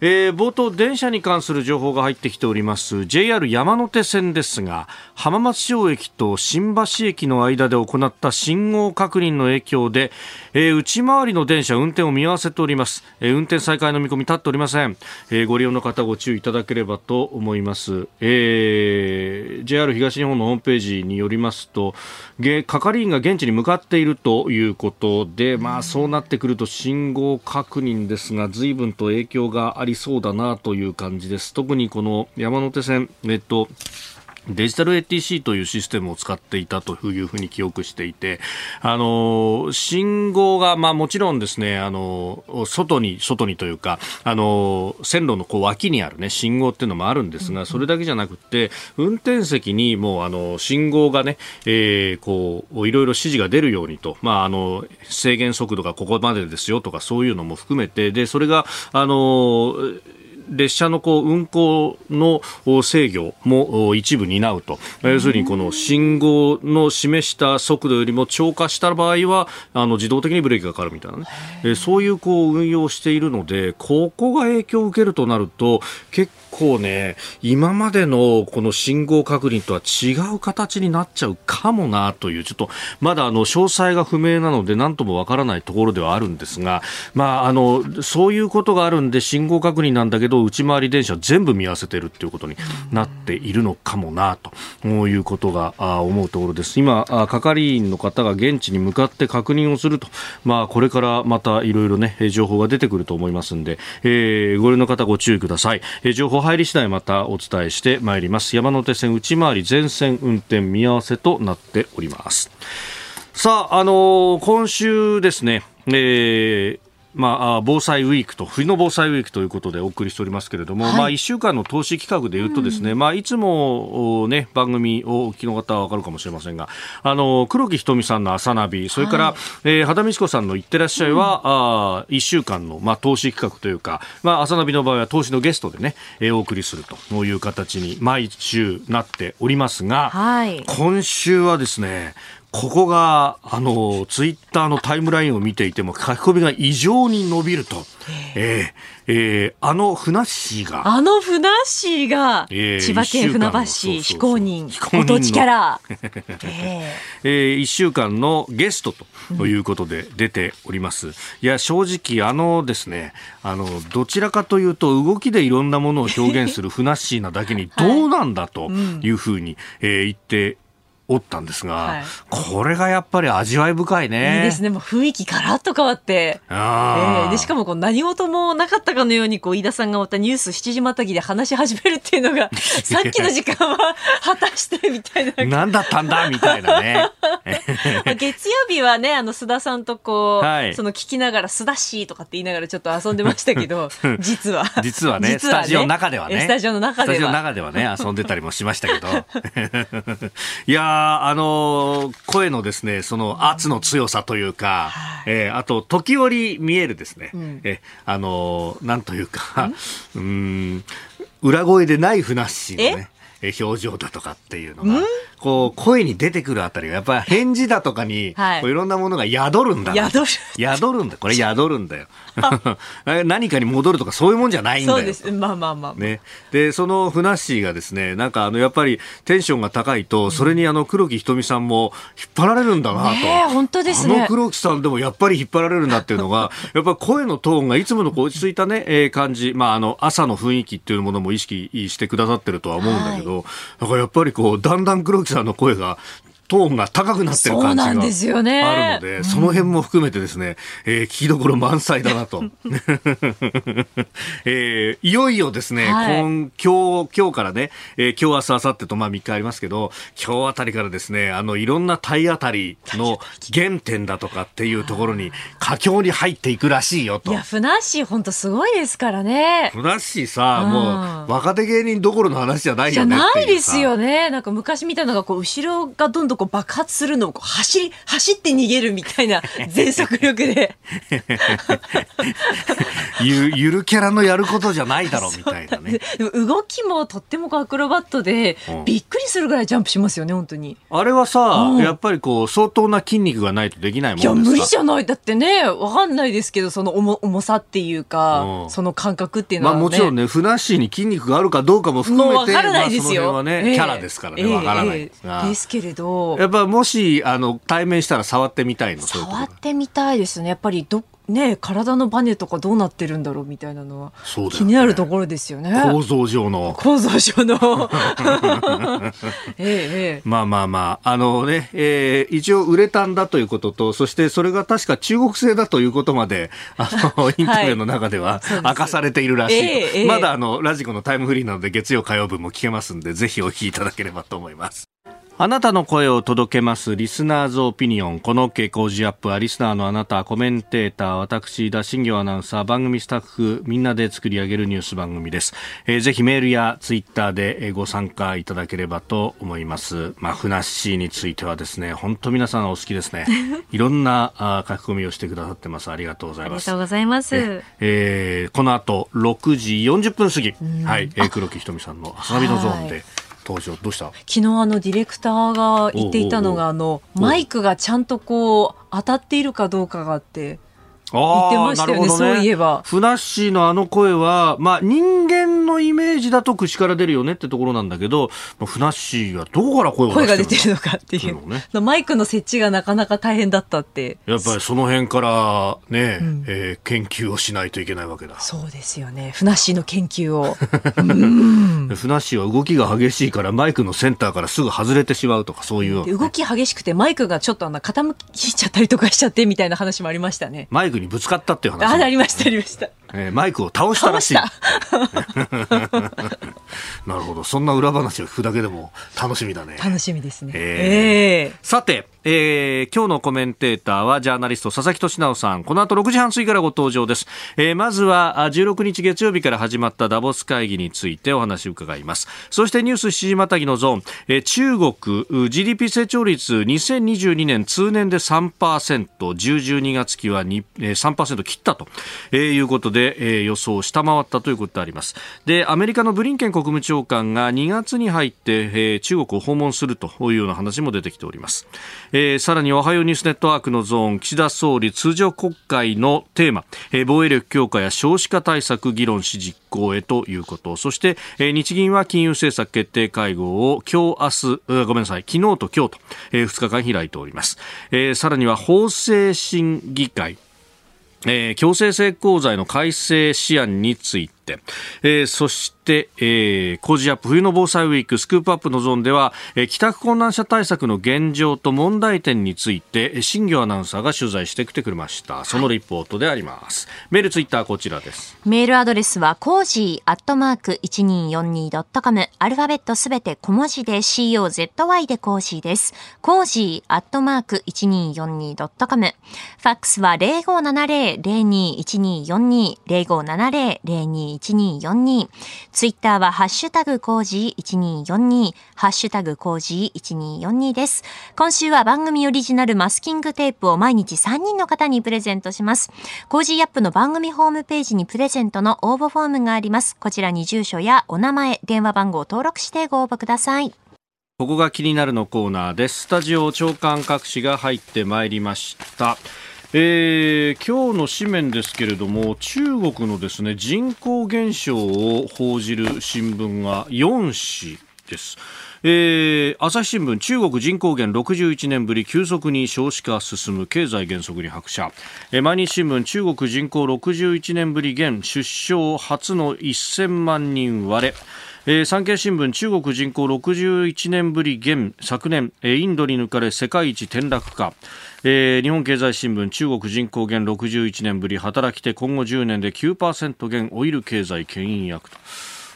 えー、冒頭電車に関する情報が入ってきております。JR 山手線ですが浜松町駅と新橋駅の間で行った信号確認の影響で、えー、内回りの電車運転を見合わせております、えー、運転再開の見込み立っておりません、えー、ご利用の方ご注意いただければと思います、えー、JR 東日本のホームページによりますと係員が現地に向かっているということでまあそうなってくると信号確認ですが随分と影響がありりそうだなという感じです。特にこの山手線、えっと、デジタル ATC というシステムを使っていたというふうに記憶していて、あの、信号が、まあもちろんですね、あの、外に、外にというか、あの、線路のこう脇にあるね、信号っていうのもあるんですが、それだけじゃなくて、運転席にもう、あの、信号がね、えー、こう、いろいろ指示が出るようにと、まあ、あの、制限速度がここまでですよとか、そういうのも含めて、で、それが、あの、列車のこう運行の制御も一部担うと、要するにこの信号の示した速度よりも超過した場合はあの自動的にブレーキがかかるみたいなね、えそういうこう運用しているのでここが影響を受けるとなると結構ね今までのこの信号確認とは違う形になっちゃうかもなというちょっとまだあの詳細が不明なので何ともわからないところではあるんですが、まあ、あのそういうことがあるんで信号確認なんだけど内回り電車全部見合わせているということになっているのかもなということが思うところです。今、係員の方が現地に向かって確認をすると、まあ、これからまたいろいろね、情報が出てくると思いますんで、えー、ご利用の方ご注意ください。えー、情報入り次第またお伝えしてまいります。山手線内回り全線運転見合わせとなっております。さあ、あのー、今週ですね、えー、まあ、防災ウィークと、冬の防災ウィークということでお送りしておりますけれども、はい、まあ、1週間の投資企画でいうとですね、うん、まあ、いつもね、番組をお聞きの方はわかるかもしれませんが、あの、黒木瞳さんの朝ナビ、それから、はい、えー、肌美子さんのいってらっしゃいは、うん、あ1週間の、まあ、投資企画というか、まあ、朝ナビの場合は投資のゲストでね、えー、お送りするという形に毎週なっておりますが、はい、今週はですね、ここが、あの、ツイッターのタイムラインを見ていても、書き込みが異常に伸びると。えー、えー、あのふなっしーが。あのふなっしーが、えー、千葉県船橋市非公認、ご当地キャラ。えー、えー、1週間のゲストということで出ております。うん、いや、正直、あのですね、あの、どちらかというと、動きでいろんなものを表現するふなっしーなだけに、どうなんだというふうに、えー、言っておったんですが、はい、これがやっぱり味わい深いね。いいですね。もう雰囲気ガラッと変わって。えー、でしかもこう何事もなかったかのようにこう飯田さんがまたニュース7時またぎで話し始めるっていうのが さっきの時間は果たしてみたいな。何だったんだみたいなね。月曜日はねあの須田さんとこう、はい、その聞きながら須田しとかって言いながらちょっと遊んでましたけど 実は実はね、ね、スタジオの中ではねスタジオの中ではスタジオの中ではね遊んでたりもしましたけどいやあの声のですね、その圧の強さというか、うん、えー、あと、時折見えるですね、うん、えあのなんというか、うん、裏声でないふなっしーのね、表情だとかっていうのが、こう、声に出てくるあたりが、やっぱり返事だとかに、はい、いろんなものが宿るんだ。宿る。宿るんだ。これ宿るんだよ。何かに戻るとかそういうもんじゃないんだよ。そうです。まあまあまあ。ね。で、そのふなっしーがですね、なんかあの、やっぱりテンションが高いと、それにあの、黒木瞳さんも引っ張られるんだなと。ね本当ですね。あの黒木さんでもやっぱり引っ張られるんだっていうのが、やっぱり声のトーンがいつもの落ち着いたね、えー、感じ、まああの、朝の雰囲気っていうものも意識してくださってるとは思うんだけど、はい、だからやっぱりこう、だんだん黒木さんの声が、トーンが高くなってる感じがあるので、そでその辺も含めてですね、えー、聞きどころ満載だなと。えー、いよいよですね、はい、今今日、今日からね、えー、今日明日明後日とまあ3日ありますけど、今日あたりからですね、あの、いろんな体当たりの原点だとかっていうところに、佳境に入っていくらしいよと。いや、ふなっしー本当すごいですからね。ふなっしーさ、うん、もう、若手芸人どころの話じゃないよねじゃないですよね。なんか昔みたいなのが、こう、後ろがどんどんこう爆発するのをこう走り、走って逃げるみたいな全速力で。ゆゆるキャラのやることじゃないだろうみたいなね。でも動きもとってもアクロバットで、うん、びっくりするぐらいジャンプしますよね、本当に。あれはさ、うん、やっぱりこう、相当な筋肉がないとできないもんですか？いや、無理じゃない。だってね、わかんないですけど、その重重さっていうか、うん、その感覚っていうのは、ね、まあもちろんね、ふなっしーに筋肉があるかどうかも含めて、もうわからないですよ。まあ、その辺はね、えー、キャラですからね、わ、からない、えー、ですけれど。やっぱもし、あの、対面したら触ってみたいの触ってみたいですね。やっぱりどね体のバネとかどうなってるんだろうみたいなのは、ね、気になるところですよね。構造上の。構造上の。ええ、まあまあまあ、あのね、えー、一応売れたんだということと、そしてそれが確か中国製だということまで、あの、インタビューの中では明かされているらしい。えー、まだあの、ラジコのタイムフリーなので月曜火曜分も聞けますんで、ぜひお聞きいただければと思います。あなたの声を届けますリスナーズオピニオン。この傾向ジアップはリスナーのあなた、コメンテーター、私、田新行アナウンサー、番組スタッフ、みんなで作り上げるニュース番組です。えー、ぜひメールやツイッターでご参加いただければと思います。まあ、ふなっしーについてはですね、本当皆さんお好きですね。いろんなあ書き込みをしてくださってます。ありがとうございます。ありがとうございます。ええー、この後、6時40分過ぎ、はい、えー、黒木ひとみさんの遊びのゾーンで、登場どうした？昨日あのディレクターが言っていたのがあのマイクがちゃんとこう当たっているかどうかがあって言ってましたよね、ねそういえば。ふなっしーのあの声は、まあ、人間のイメージだと口から出るよねってところなんだけど、ふなっしーはどこから声が出てるのかっていう。ね、マイクの設置がなかなか大変だったって。やっぱりその辺からね、うん、えー、研究をしないといけないわけだ。そうですよね。ふなっしーの研究を。ふなっしーは動きが激しいから、マイクのセンターからすぐ外れてしまうとか、そういう、ね、動き激しくて、マイクがちょっとあの傾きちゃったりとかしちゃってみたいな話もありましたね。マイクにぶつかったっていう話。あ、ありました、ありました。えー、マイクを倒したらしい。なるほど。そんな裏話を聞くだけでも楽しみだね。楽しみですね。えー、えー、さて、えー、今日のコメンテーターはジャーナリスト佐々木俊直さん。この後6時半過ぎからご登場です。えー、まずは16日月曜日から始まったダボス会議についてお話を伺います。そしてニュース7時またぎのゾーン、えー、中国 GDP 成長率2022年通年で3%、10、12月期は2、えー、3%切ったと、えー、いうことで、えー、予想を下回ったということであります。で、アメリカのブリンケン国務長官が2月に入って、えー、中国を訪問するというような話も出てきております。えさらにおはようニュースネットワークのゾーン岸田総理通常国会のテーマ、えー、防衛力強化や少子化対策議論し実行へということ。そして、えー、日銀は金融政策決定会合を今日明日ごめんなさい昨日と今日と、えー、2日間開いております、えー、さらには法制審議会。えー、強制性交罪の改正試案について、えー、そして、えー、工事アップ冬の防災ウィークスクープアップのゾーンでは、えー、帰宅困難者対策の現状と問題点について新業アナウンサーが取材してきてくれました。そのリポートであります、メールツイッターこちらです。メールアドレスはコージーアットマーク 1242.com アルファベットすべて小文字で COZY でコージーです。コージーアットマーク 1242.com ファックスは0570-021242 1242ツイッターはハッシュタグコージー1242、ハッシュタグコージー1242です。今週は番組オリジナルマスキングテープを毎日3人の方にプレゼントします。コージーアップの番組ホームページにプレゼントの応募フォームがあります。こちらに住所やお名前、電話番号を登録してご応募ください。ここが気になるのコーナーです。スタジオ朝刊各紙が入ってまいりました。えー、今日の紙面ですけれども中国のですね人口減少を報じる新聞が4紙。です。えー、朝日新聞中国人口減61年ぶり急速に少子化進む経済減速に拍車、えー、毎日新聞中国人口61年ぶり減出生初の1000万人割れえー、産経新聞中国人口61年ぶり減昨年、えー、インドに抜かれ世界一転落かえー、日本経済新聞中国人口減61年ぶり働き手今後10年で9%減老いる経済牽引役と。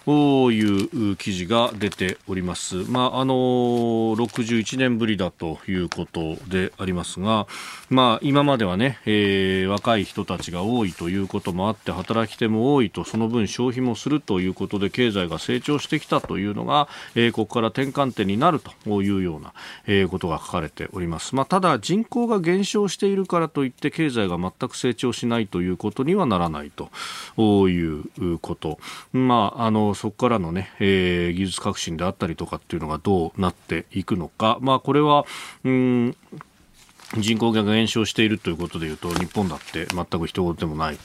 ういう記事が出ております。まあ、あの61年ぶりだということでありますが、まあ、今まではね、えー、若い人たちが多いということもあって働き手も多いとその分消費もするということで経済が成長してきたというのが、えー、ここから転換点になるというような、えー、ことが書かれております。まあ、ただ人口が減少しているからといって経済が全く成長しないということにはならないということ。まあ、あのそこからのね、えー、技術革新であったりとかっていうのがどうなっていくのか、まあ、これは、うん人口が減少しているということでいうと日本だって全く人事でもない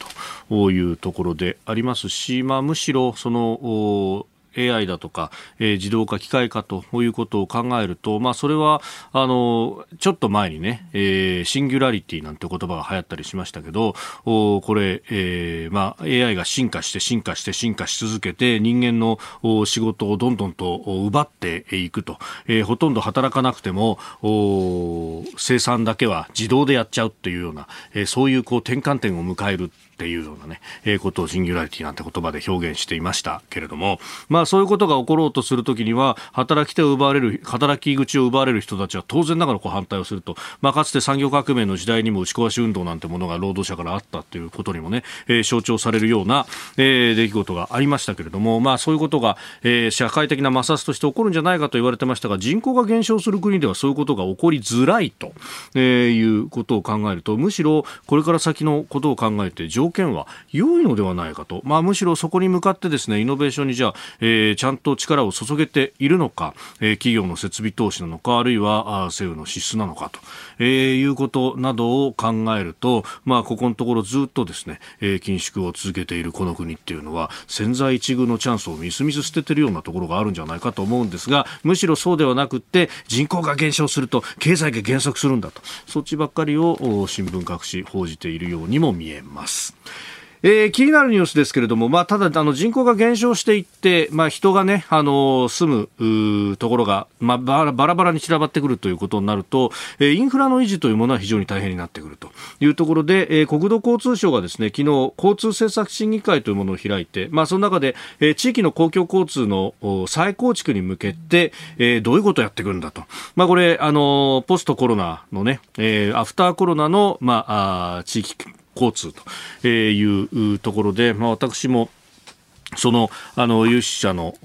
というところでありますし、まあ、むしろその AI だとか、えー、自動化、機械化ということを考えると、まあ、それは、あの、ちょっと前にね、えー、シンギュラリティなんて言葉が流行ったりしましたけど、おこれ、えー、まあ、AI が進化して進化して進化し続けて、人間の仕事をどんどんと奪っていくと、えー、ほとんど働かなくても、お生産だけは自動でやっちゃうっていうような、えー、そういうこう転換点を迎えるっていうようなね、えー、ことをシンギュラリティなんて言葉で表現していました。けれども、まあそういうことが起ころうとするときには、働き手を奪われる、働き口を奪われる人たちは当然ながらこう反対をすると、まあかつて産業革命の時代にも打ち壊し運動なんてものが労働者からあったということにもね、えー、象徴されるような、えー、出来事がありましたけれども、まあそういうことが、えー、社会的な摩擦として起こるんじゃないかと言われてましたが、人口が減少する国ではそういうことが起こりづらいと、えー、いうことを考えると、むしろこれから先のことを考えて条件は良いのではないかと、まあ、むしろそこに向かってですねイノベーションにじゃあ、えー、ちゃんと力を注げているのか、えー、企業の設備投資なのかあるいはあ政府の支出なのかと、えー、いうことなどを考えると、まあ、ここのところずっとですね、えー、緊縮を続けているこの国っていうのは千載一遇のチャンスをみすみす捨ててるようなところがあるんじゃないかと思うんですがむしろそうではなくって人口が減少すると経済が減速するんだとそっちばっかりを新聞各紙報じているようにも見えます。えー、気になるニュースですけれども、まあ、ただあの人口が減少していって、まあ、人がね、あの住むところが、まあ、バラバラに散らばってくるということになると、えー、インフラの維持というものは非常に大変になってくると。いうところで、えー、国土交通省がですね昨日交通政策審議会というものを開いて、まあ、その中で、えー、地域の公共交通の再構築に向けて、えー、どういうことをやってくるんだと、まあ、これあのポストコロナのね、えー、アフターコロナの、まあ、あ地域交通というところで、まあ、私もそのあの有識者の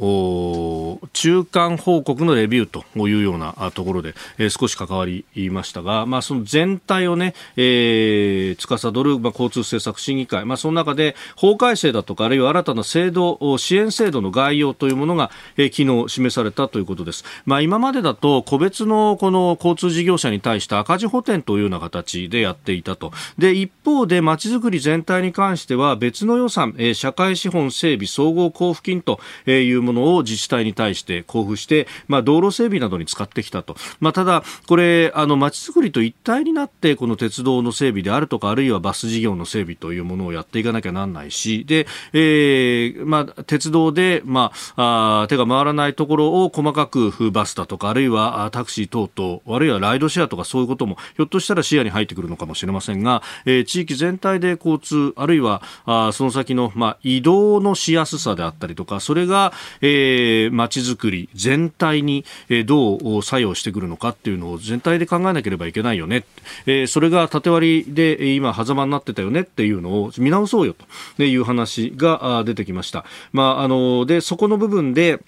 中間報告のレビューというようなところで、えー、少し関わりましたが、まあ、その全体をね、えー、司る、まあ、交通政策審議会、まあ、その中で法改正だとかあるいは新たな制度支援制度の概要というものが、えー、昨日示されたということです、まあ、今までだと個別のこの交通事業者に対して赤字補填というような形でやっていたと。で一方でまちづくり全体に関しては別の予算、えー、社会資本整備総合交付金というものを自治体に対して交付して、まあ、道路整備などに使ってきたと。まあ、ただ、これ、あの、街づくりと一体になって、この鉄道の整備であるとか、あるいはバス事業の整備というものをやっていかなきゃなんないし、で、えー、まあ、鉄道で、まあ、あ手が回らないところを細かくバスだとか、あるいはタクシー等々、あるいはライドシェアとかそういうことも、ひょっとしたら視野に入ってくるのかもしれませんが、えー、地域全体で交通、あるいは、あその先の、まあ、移動のしやすさであったりとか、それが、えー、街づくり全体に、えー、どう作用してくるのかっていうのを全体で考えなければいけないよね。えー、それが縦割りで今、狭間になってたよねっていうのを見直そうよという話が出てきました。まあ、あの、で、そこの部分で、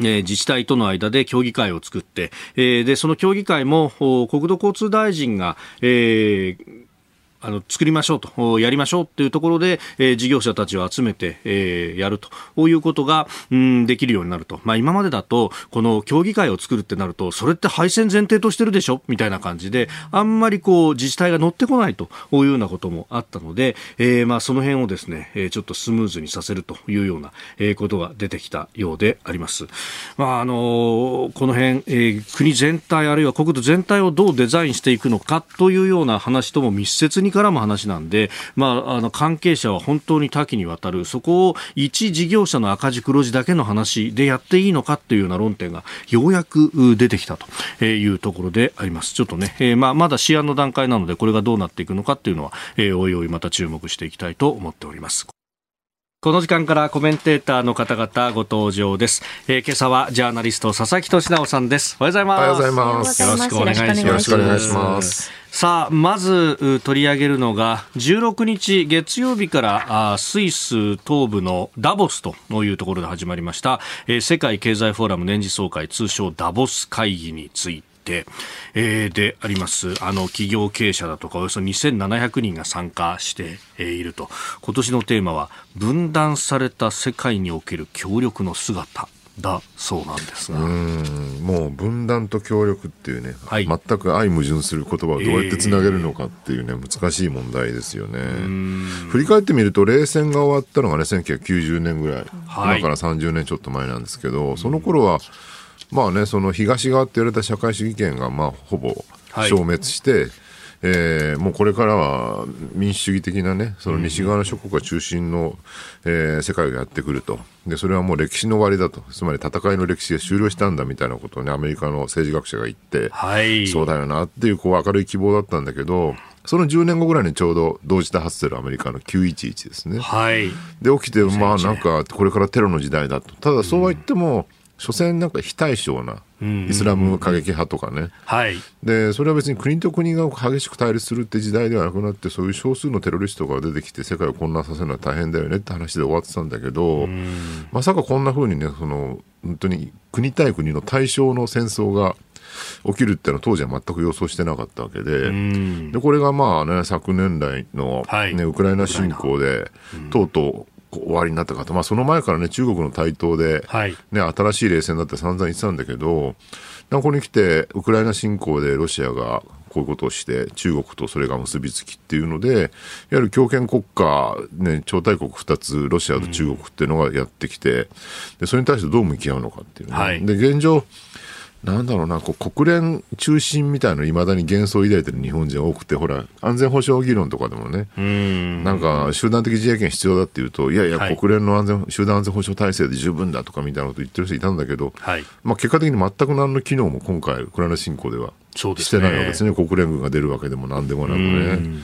え自治体との間で協議会を作って、え、で、その協議会も国土交通大臣が、えーあの作りましょうと、やりましょうっていうところで、えー、事業者たちを集めて、えー、やるということが、うん、できるようになると。まあ今までだと、この協議会を作るってなると、それって配線前提としてるでしょ？みたいな感じで、あんまりこう自治体が乗ってこないというようなこともあったので、えー、まあその辺をですね、えちょっとスムーズにさせるというような、えことが出てきたようであります。まああのこの辺、え国全体あるいは国土全体をどうデザインしていくのかというような話とも密接にからも話なんで、まあ、あの関係者は本当に多岐にわたるそこを一事業者の赤字黒字だけの話でやっていいのかっていうような論点がようやく出てきたというところであります。ちょっとね、えー、まあ、まだ試案の段階なのでこれがどうなっていくのかっていうのは、えー、おいおいまた注目していきたいと思っております。この時間からコメンテーターの方々ご登場です。えー、今朝はジャーナリスト佐々木俊直さんです。おはようございます。おはようございます。よろしくお願いします。よろしくお願いします。さあ、まず取り上げるのが、16日月曜日からあスイス東部のダボスというところで始まりました、えー、世界経済フォーラム年次総会通称ダボス会議について、えー、であります。あの企業経営者だとかおよそ2700人が参加していると。今年のテーマは分断された世界における協力の姿だそうなんですが。もう分断と協力っていうね、はい、全く相矛盾する言葉をどうやってつなげるのかっていうね、えー、難しい問題ですよね。振り返ってみると冷戦が終わったのがね1990年ぐらい、はい、今から30年ちょっと前なんですけどその頃はまあね、その東側って言われた社会主義権がまあほぼ消滅して、はい、えー、もうこれからは民主主義的なね、その西側の諸国が中心の、えー、世界がやってくると。で、それはもう歴史の終わりだと。つまり戦いの歴史が終了したんだみたいなことをね、アメリカの政治学者が言って、はい、そうだよなっていうこう明るい希望だったんだけど、その10年後ぐらいにちょうど同時多発テロアメリカの911ですね。はい。で、起きて、まあなんかこれからテロの時代だと。ただそうは言っても、うん所詮なんか非対称なイスラム過激派とかね、はい、でそれは別に国と国が激しく対立するって時代ではなくなってそういう少数のテロリストが出てきて世界を混乱させるのは大変だよねって話で終わってたんだけどまさかこんなふうにねその本当に国対国の対象の戦争が起きるっていうのは当時は全く予想してなかったわけででこれがまあね昨年来のね、はい、ウクライナ侵攻でとうとう終わりになったかと、まあ、その前からね、中国の台頭で、はい。ね、新しい冷戦だって散々言ってたんだけど、ここに来て、ウクライナ侵攻でロシアがこういうことをして、中国とそれが結びつきっていうので、いわゆる強権国家、ね、超大国2つ、ロシアと中国っていうのがやってきて、でそれに対してどう向き合うのかっていうね。はい、で現状なんだろうな、こう国連中心みたいなのいまだに幻想を抱いてる日本人多くて、ほら、安全保障議論とかでもね、んなんか集団的自衛権必要だっていうと、いやいや、国連の安全、集団安全保障体制で十分だとかみたいなこと言ってる人いたんだけど、はい、まあ結果的に全く何の機能も今回、ウクライナ侵攻ではしてないわけですね、すね国連軍が出るわけでもなんでもなくね。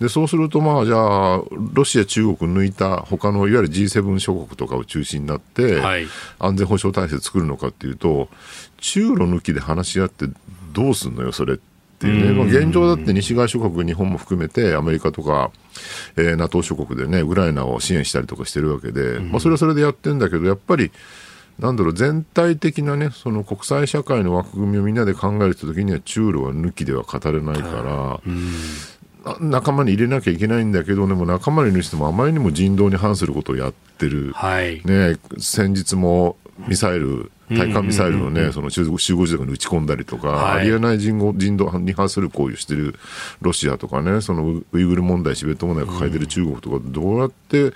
でそうすると、まあ、じゃあ、ロシア、中国抜いた他のいわゆる G7 諸国とかを中心になって、はい、安全保障体制作るのかっていうと、中ロ抜きで話し合ってどうすんのよ、それっていうね、まあ、現状だって西側諸国、日本も含めて、アメリカとか、えー、NATO 諸国でね、ウクライナを支援したりとかしてるわけで、まあ、それはそれでやってるんだけど、やっぱり、なんだろう、全体的なね、その国際社会の枠組みをみんなで考えるときには、中ロは抜きでは語れないから、仲間に入れなきゃいけないんだけど、でも仲間に入れてもあまりにも人道に反することをやってる。はい、ね、先日もミサイル、対艦ミサイルのね、その集合住宅に撃ち込んだりとか、はい、ありえない人人道に反する行為をしているロシアとかね、そのウイグル問題、チベット問題を抱えている中国とか、どうやって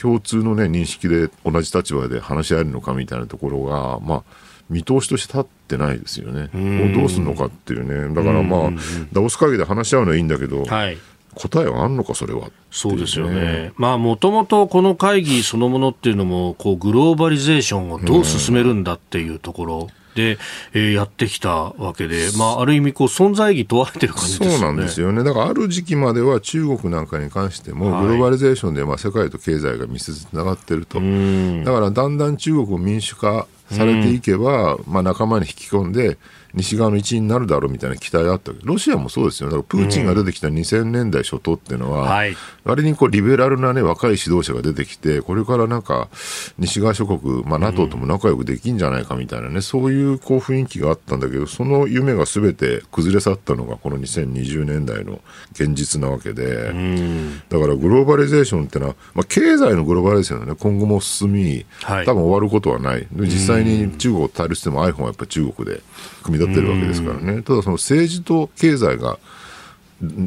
共通のね、認識で同じ立場で話し合えるのかみたいなところが、まあ、見通しとして立ってないですよね。どうするのかっていうね。だからまあ、ダボス会議で話し合うのはいいんだけど、はい、答えはあるのか、それは、ね、そうですよね。まあ、もともとこの会議そのものっていうのも、こう、グローバリゼーションをどう進めるんだっていうところ。で、えー、やってきたわけで、まあ、ある意味こう存在意義問われてる感じですよね。そうなんですよね。だからある時期までは中国なんかに関しても、グローバリゼーションでまあ世界と経済が密接につながってると。だからだんだん中国を民主化されていけば、まあ、仲間に引き込んで、西側の一員になるだろうみたいな期待あったけ。ど、ロシアもそうですよ、だからプーチンが出てきた2000年代初頭っていうのは、うん。割にこうリベラルな、ね、若い指導者が出てきて、これからなんか、西側諸国、まあ、NATO とも仲良くできんじゃないかみたいなね、そういうこう雰囲気があったんだけど、その夢がすべて崩れ去ったのが、この2020年代の現実なわけで、うん、だからグローバリゼーションってのは、まあ、経済のグローバリゼーションはね、今後も進み、多分終わることはない。実際に中国と対立しても iPhone はやっぱり中国で組み立ってるわけですからね、ただその政治と経済が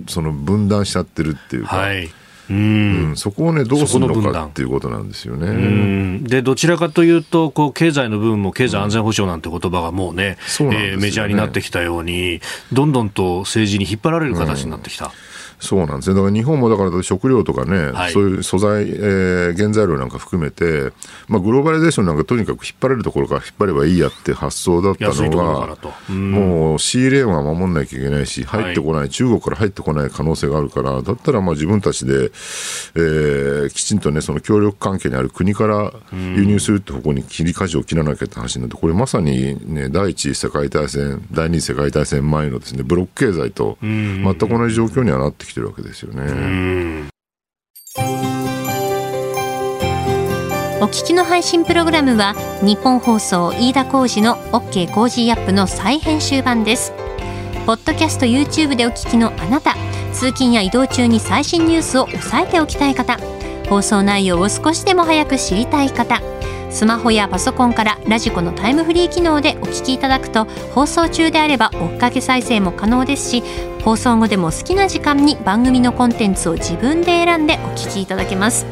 その分断しちゃってるっていうか。はい。うん、そこをね、どうするのかっていうことなんですよね。で、どちらかというと、こう、経済の部分も経済安全保障なんて言葉がもうね、うん、ね。えー、メジャーになってきたように、どんどんと政治に引っ張られる形になってきた。そうなんですね。だから日本もだから食料とかね、はい、そういう素材、えー、原材料なんか含めて、まあ、グローバリゼーションなんかとにかく引っ張れるところから引っ張ればいいやって発想だったのが、うん、もう仕入れは守んなきゃいけないし、入ってこない、はい、中国から入ってこない可能性があるから、だったらまあ自分たちで、えー、きちんとね、その協力関係にある国から輸入するって方向に切り舵を切らなきゃって話になって、これまさにね、第一次世界大戦、第二次世界大戦前のですね、ブロック経済と全く同じ状況にはなってきてるわけですよね。お聞きの配信プログラムはニッポン放送飯田浩司の OK コージーアップの再編集版です。ポッドキャスト YouTube でお聞きのあなた、通勤や移動中に最新ニュースを押さえておきたい方、放送内容を少しでも早く知りたい方、スマホやパソコンからラジコのタイムフリー機能でお聞きいただくと放送中であれば追っかけ再生も可能ですし放送後でも好きな時間に番組のコンテンツを自分で選んでお聞きいただけます。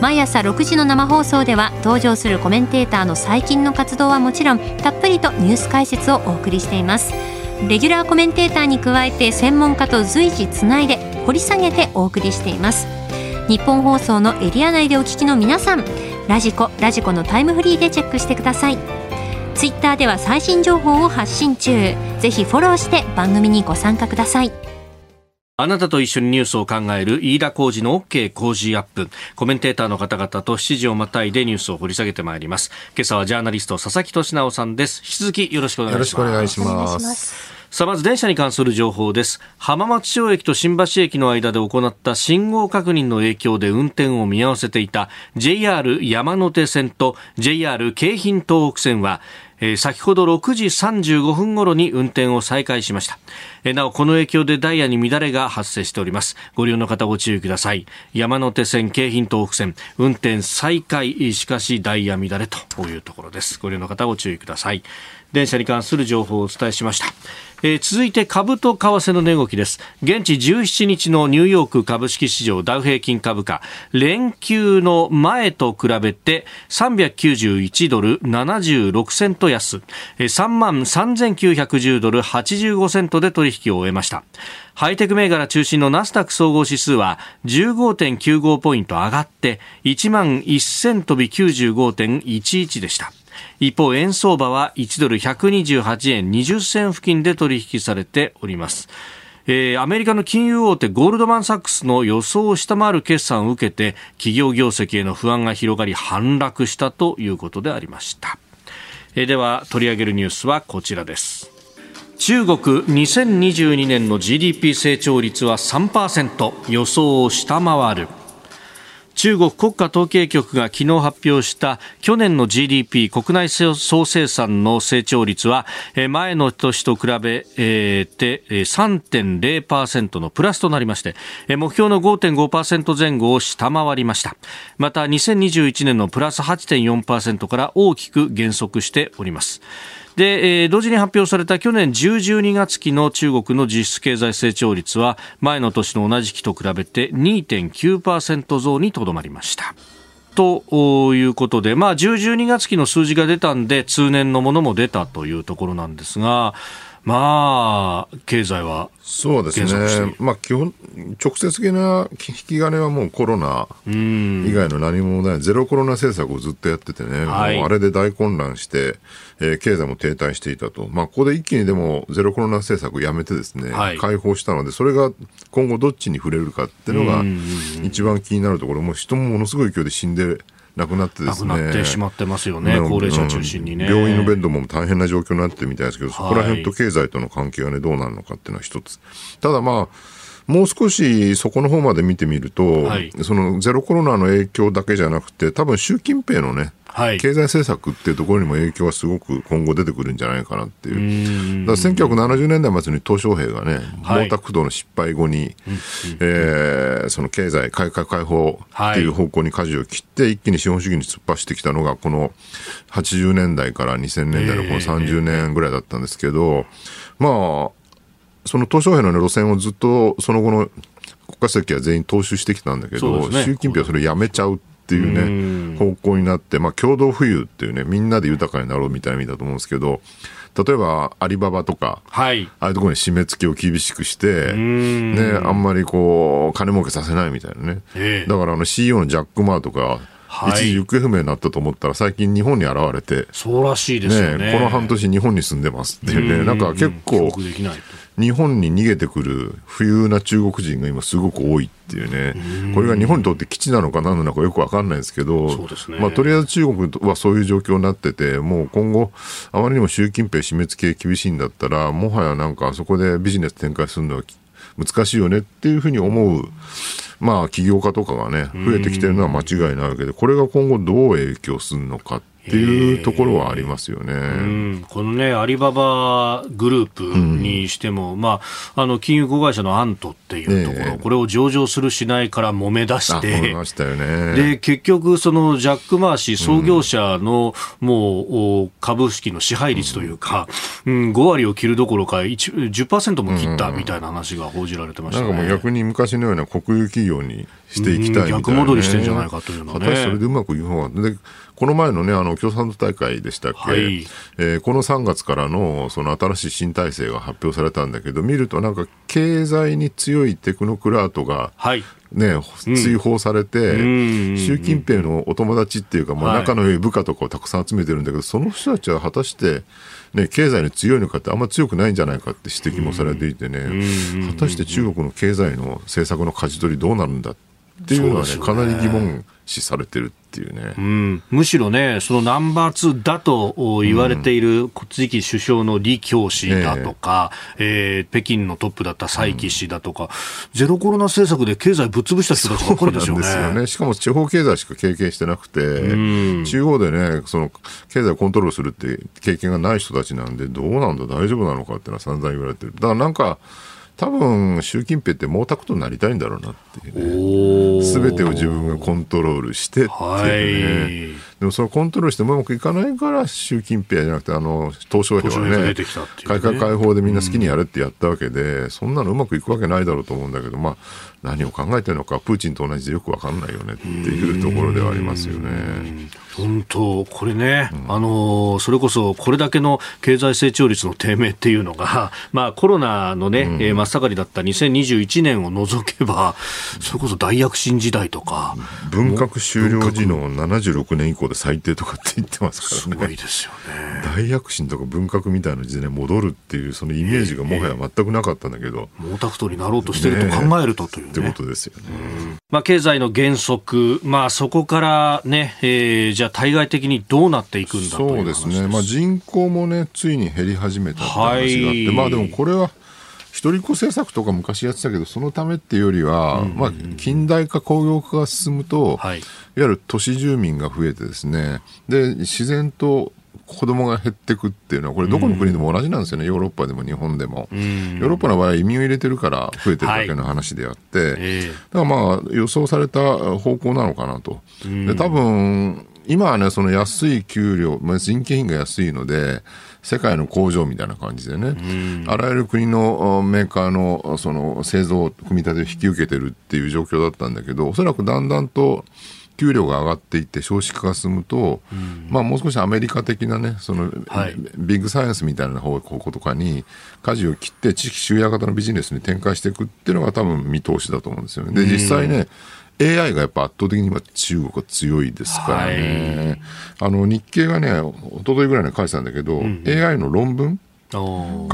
毎朝6時の生放送では登場するコメンテーターの最近の活動はもちろんたっぷりとニュース解説をお送りしています。レギュラーコメンテーターに加えて専門家と随時つないで掘り下げてお送りしています。日本放送のエリア内でお聞きの皆さんラジコラジコのタイムフリーでチェックしてくださいツイッターでは最新情報を発信中ぜひフォローして番組にご参加くださいあなたと一緒にニュースを考える飯田浩二の OK 工事アップ。コメンテーターの方々と7時をまたいでニュースを掘り下げてまいります。今朝はジャーナリスト佐々木俊直さんです。引き続きよろしくお願いします。よろしくお願いします。さあまず電車に関する情報です。浜松町駅と新橋駅の間で行った信号確認の影響で運転を見合わせていた JR 山手線と JR 京浜東北線はえー、先ほど6時35分ごろに運転を再開しました、なおこの影響でダイヤに乱れが発生しております。ご利用の方ご注意ください。山手線京浜東北線運転再開しかしダイヤ乱れというところです。ご利用の方ご注意ください。電車に関する情報をお伝えしました。えー、続いて株と為替の値動きです。現地17日のニューヨーク株式市場ダウ平均株価連休の前と比べて391ドル76セント安。3万3910ドル85セントで取引を終えました。ハイテク銘柄中心のナスダック総合指数は15.95ポイント上がって1万1000飛び95.11でした。一方円相場は1ドル128円20銭付近で取引されております。えー、アメリカの金融大手ゴールドマン・サックスの予想を下回る決算を受けて企業業績への不安が広がり反落したということでありました、えー、では取り上げるニュースはこちらです。中国2022年の GDP 成長率は3%予想を下回る。中国国家統計局が昨日発表した去年の GDP 国内総生産の成長率は前の年と比べて3.0%のプラスとなりまして目標の5.5%前後を下回りました。また2021年のプラス8.4%から大きく減速しております。で、えー、同時に発表された去年10、12月期の中国の実質経済成長率は前の年の同じ期と比べて2.9%増にとどまりました。ということで、まあ、10、12月期の数字が出たんで、通年のものも出たというところなんですが、まあ、経済はそうですね、まあ、基本、直接的な引き金はもうコロナ以外の何もない、ゼロコロナ政策をずっとやっててね、はい、もうあれで大混乱して、えー、経済も停滞していたと、まあ、ここで一気にでもゼロコロナ政策をやめてですね、はい、解放したので、それが今後どっちに触れるかっていうのが、一番気になるところ、もう人もものすごい勢いで死んで亡くなってですね。亡くなってしまってますよね、高齢者中心にね。病院のベッドも大変な状況になってるみたいですけど、そこら辺と経済との関係がね、どうなるのかっていうのは一つ。ただまあ、もう少しそこの方まで見てみると、はい、そのゼロコロナの影響だけじゃなくて、多分習近平のね、はい、経済政策っていうところにも影響がすごく今後出てくるんじゃないかなっていう。うだから1970年代末に鄧小平がね、はい、毛沢東の失敗後に、えー、その経済改革開放っていう方向に舵を切って、一気に資本主義に突っ走ってきたのが、この80年代から2000年代のこの30年ぐらいだったんですけど、まあ、その鄧小平の、路線をずっとその後の国家主席は全員踏襲してきたんだけど、ね、習近平はそれをやめちゃうっっていうね、方向になって、まあ、共同富裕っていうね、みんなで豊かになろうみたいな意味だと思うんですけど、例えばアリババとか、はい、ああいうところに締め付けを厳しくして、ね、あんまりこう、金儲けさせないみたいなね。えー、だからあの CEO のジャック・マーとか、はい、一時行方不明になったと思ったら最近日本に現れてそうらしいですね、ね、この半年日本に住んでますっていうねなんか結構日本に逃げてくる富裕な中国人が今すごく多いっていうね、これが日本にとって基地なのか何なのかよくわかんないですけど、ね、まあ、とりあえず中国はそういう状況になってて、もう今後、あまりにも習近平締め付け厳しいんだったら、もはやなんかそこでビジネス展開するのは難しいよねっていうふうに思う。まあ、起業家とかがね、増えてきてるのは間違いないわけで、これが今後どう影響するのかっていうところはありますよね、うん、このね、アリババグループにしても、うん、まあ、あの金融子会社のアントっていうところ、これを上場するしないから揉め出して、ね、で結局、そのジャック・マー氏、創業者の、もう株式の支配率というか、うん、5割を切るどころか、10%も切ったみたいな話が報じられてました、ね、なんかもう逆に昔のような国有企業にしていきたいみたいな、ね、逆戻りしてんじゃないかというのはね。それでうまくいく方が、でこの前のね、あの、共産党大会でしたっけ、はい、えー、この3月からの、その新しい新体制が発表されたんだけど、見るとなんか、経済に強いテクノクラートが、はい、ね、追放されて、うん、習近平のお友達っていうか、まあ、仲の良い部下とかをたくさん集めてるんだけど、その人たちは果たして、ね、経済に強いのかってあんま強くないんじゃないかって指摘もされていてね、果たして中国の経済の政策の舵取りどうなるんだっていうのはね、かなり疑問視されてるっていうね、うん、むしろね、そのナンバー2だと言われている次期首相の李強氏だとか、うん、えー、北京のトップだった蔡奇氏だとか、うん、ゼロコロナ政策で経済ぶっ潰した人たちばっかりですよね。ですよね。しかも地方経済しか経験してなくて、うん、中央でね、その経済をコントロールするって経験がない人たちなんで、どうなんだ、大丈夫なのかっていうのは散々言われてる。だからなんか多分習近平って毛沢東になりたいんだろうなっていうね。すべてを自分がコントロールしてっていうね、はい、でもそのコントロールしてもうまくいかないから習近平じゃなくてあの鄧小平はね、ね、改革開放でみんな好きにやれってやったわけで、うん、そんなのうまくいくわけないだろうと思うんだけど、まあ、何を考えてるのかプーチンと同じでよくわかんないよねっていうところではありますよね。本当、これね、うん、あのそれこそこれだけの経済成長率の低迷っていうのが、まあ、コロナのね、うん、えー、真っ盛りだった2021年を除けば、それこそ大躍進時代とか、文革終了時の76年以降で最低とかって言ってますからね。すごいですよね。大躍進とか文革みたいな時代に戻るっていう、そのイメージがもはや全くなかったんだけど。毛沢東になろうとしてると考えるとというね。ってことですよね。まあ、経済の減速、まあ、そこからね、えー、じゃあ対外的にどうなっていくんだとそうですね。まあ、人口もね、ついに減り始めたって話があって、はい、まあでもこれは、一人っ子政策とか昔やってたけど、そのためっていうよりは、うんうんうん、まあ、近代化、工業化が進むと、はい、いわゆる都市住民が増えてですね、で、自然と子供が減っていくっていうのは、これどこの国でも同じなんですよね、ヨーロッパでも日本でも。ヨーロッパの場合は移民を入れてるから増えてるだけの話であって、はい、だからまあ予想された方向なのかなと。で多分今はね、その安い給料、まあ、人件費が安いので、世界の工場みたいな感じでね、あらゆる国のメーカーのその製造、組み立てを引き受けてるっていう状況だったんだけど、おそらくだんだんと給料が上がっていって少子化が進むと、うん、まあ、もう少しアメリカ的なねその、はい、ビッグサイエンスみたいな方向とかに舵を切って知識集約型のビジネスに展開していくっていうのが多分見通しだと思うんですよね。で実際ね、AI がやっぱ圧倒的に今中国は強いですからね。はい、あの日経がね、一昨日ぐらいに書いてたんだけど、うん、AI の論文？過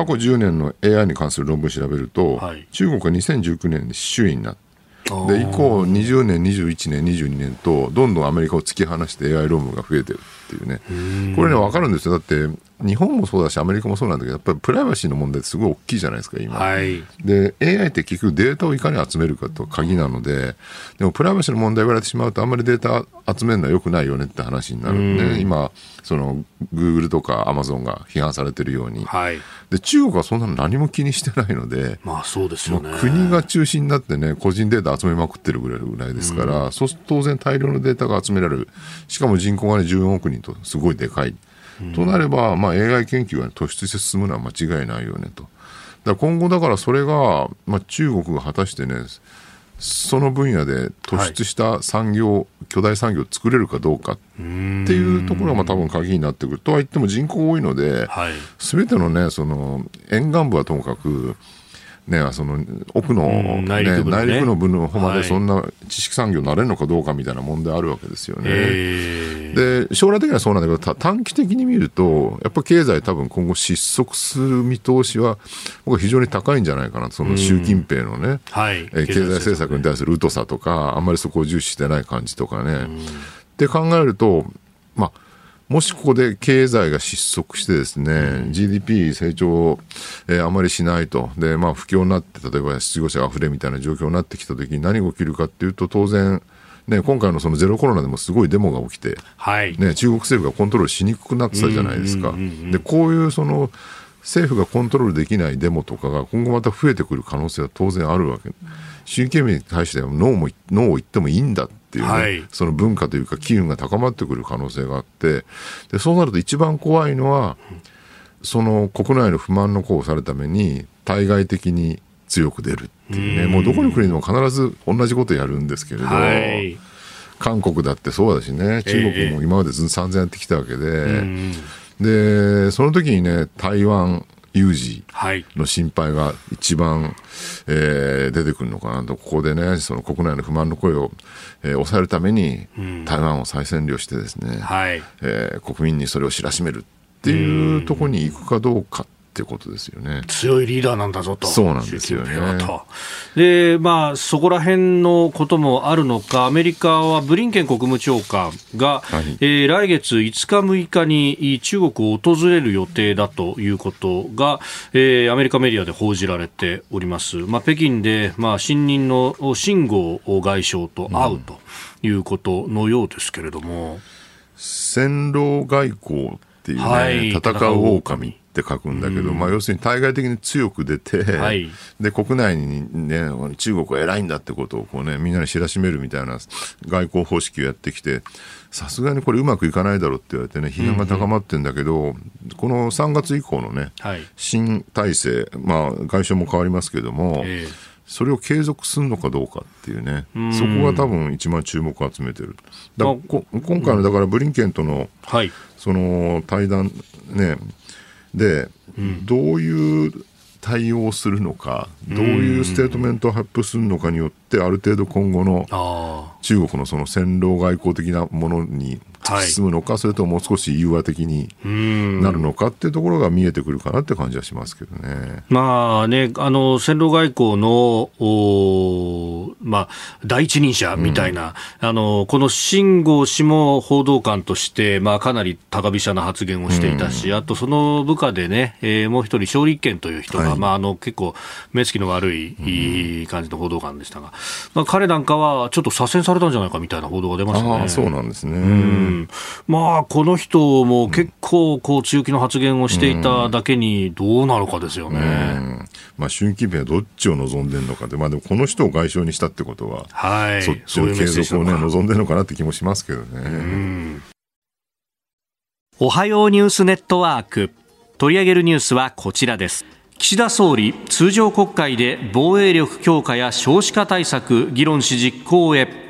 去10年の AI に関する論文調べると、はい、中国は2019年で首位になってで以降20年21年22年とどんどんアメリカを突き放して AI 論文が増えてるっていうね。これね分かるんですよ。だって日本もそうだしアメリカもそうなんだけどやっぱりプライバシーの問題ってすごい大きいじゃないですか今、はい、で AI って結局データをいかに集めるかと鍵なのででもプライバシーの問題言われてしまうとあんまりデータ集めるのはよくないよねって話になるんで今そのグーグルとかアマゾンが批判されてるように、はい、で中国はそんなの何も気にしてないので、まあそうですよね、国が中心になってね個人データ集めまくってるぐらいですから、そうすると当然大量のデータが集められる。しかも人口がね14億人とすごいでかい。となれば、まあ、AI 研究が突出して進むのは間違いないよねと。だ今後だからそれが、まあ、中国が果たしてね、その分野で突出した産業、はい、巨大産業を作れるかどうかっていうところがまあ多分鍵になってくる。とは言っても人口多いので、す、べ、てのねその沿岸部はともかくね、その奥の、ね、内陸部の、ね、内陸の部の方までそんな知識産業になれるのかどうかみたいな問題あるわけですよね。で将来的にはそうなんだけど短期的に見るとやっぱ経済多分今後失速する見通しは僕は非常に高いんじゃないかなその習近平のね、はい、え経済政策。に対する疎さとかあんまりそこを重視してない感じとかね。って考えるとまあもしここで経済が失速してですね、うん、GDP 成長、えー、あまりしないと。で、まあ不況になって、例えば失業者が溢れみたいな状況になってきたときに何が起きるかっていうと、当然、ね、今回のそのゼロコロナでもすごいデモが起きて、はいね、中国政府がコントロールしにくくなってたじゃないですか。で、こういうその、政府がコントロールできないデモとかが今後また増えてくる可能性は当然あるわけ。習近平に対してはノーもノーを言ってもいいんだっていうね、はい、その文化というか機運が高まってくる可能性があってでそうなると一番怖いのはその国内の不満の声をされるために対外的に強く出るっていうね。もうどこの国でも必ず同じことやるんですけれど、はい、韓国だってそうだしね中国も今までずっと散々やってきたわけで、でその時にね台湾有事の心配が一番、えー、出てくるのかなと、ここでね、その国内の不満の声を、えー、抑えるために、台湾を再占領してですね、はい、えー、国民にそれを知らしめるっていうところに行くかどうかってことですよね。強いリーダーなんだぞと。そうなんですよね。で、まあ、そこら辺のこともあるのか、アメリカはブリンケン国務長官が、はい、えー、来月5日、6日に中国を訪れる予定だということが、えー、アメリカメディアで報じられております。まあ、北京で、まあ、新任の秦剛外相と会うということのようですけれども。うん、戦狼外交っていうね、はい、戦う狼って書くんだけど、うん、まあ、要するに対外的に強く出て、はい、で国内に、ね、中国は偉いんだってことをこう、ね、みんなに知らしめるみたいな外交方式をやってきて、さすがにこれうまくいかないだろうって言われてね、批判が高まってるんだけど、うんうん、この3月以降のね、はい、新体制、まあ、外相も変わりますけれども、えーそれを継続するのかどうかっていうね、うそこが多分一番注目を集めてる。だ今回のだからブリンケンとの、はい、その対談ね、で、うん、どういう対応するのか、どういうステートメントを発表するのかによって、ある程度今後の中国のその戦狼外交的なものに進むのか、はい、それともう少し融和的になるのかっていうところが見えてくるかなって感じはしますけどね。まあね、あの、戦狼外交の、おまあ、第一人者みたいな、うん、あの、この秦剛氏も報道官として、まあ、かなり高飛車な発言をしていたし、うん、あとその部下でね、えー、もう一人、勝利権という人が、はい、まあ、あの、結構、目つきの悪い、いい感じの報道官でしたが、まあ、彼なんかは、ちょっと左遷されたんじゃないかみたいな報道が出ましたね。そうなんですね。うん、まあ、この人も結構、こう、強気の発言をしていただけに、どうなのかですよね。まあ、習近平はどっちを望んでるのかで、まあ、でもこの人を外相にしたってことは、はい、そっちの継続をね、望んでるのかなって気もしますけどね。おはようニュースネットワーク。取り上げるニュースはこちらです。岸田総理、通常国会で防衛力強化や少子化対策、議論し実行へ。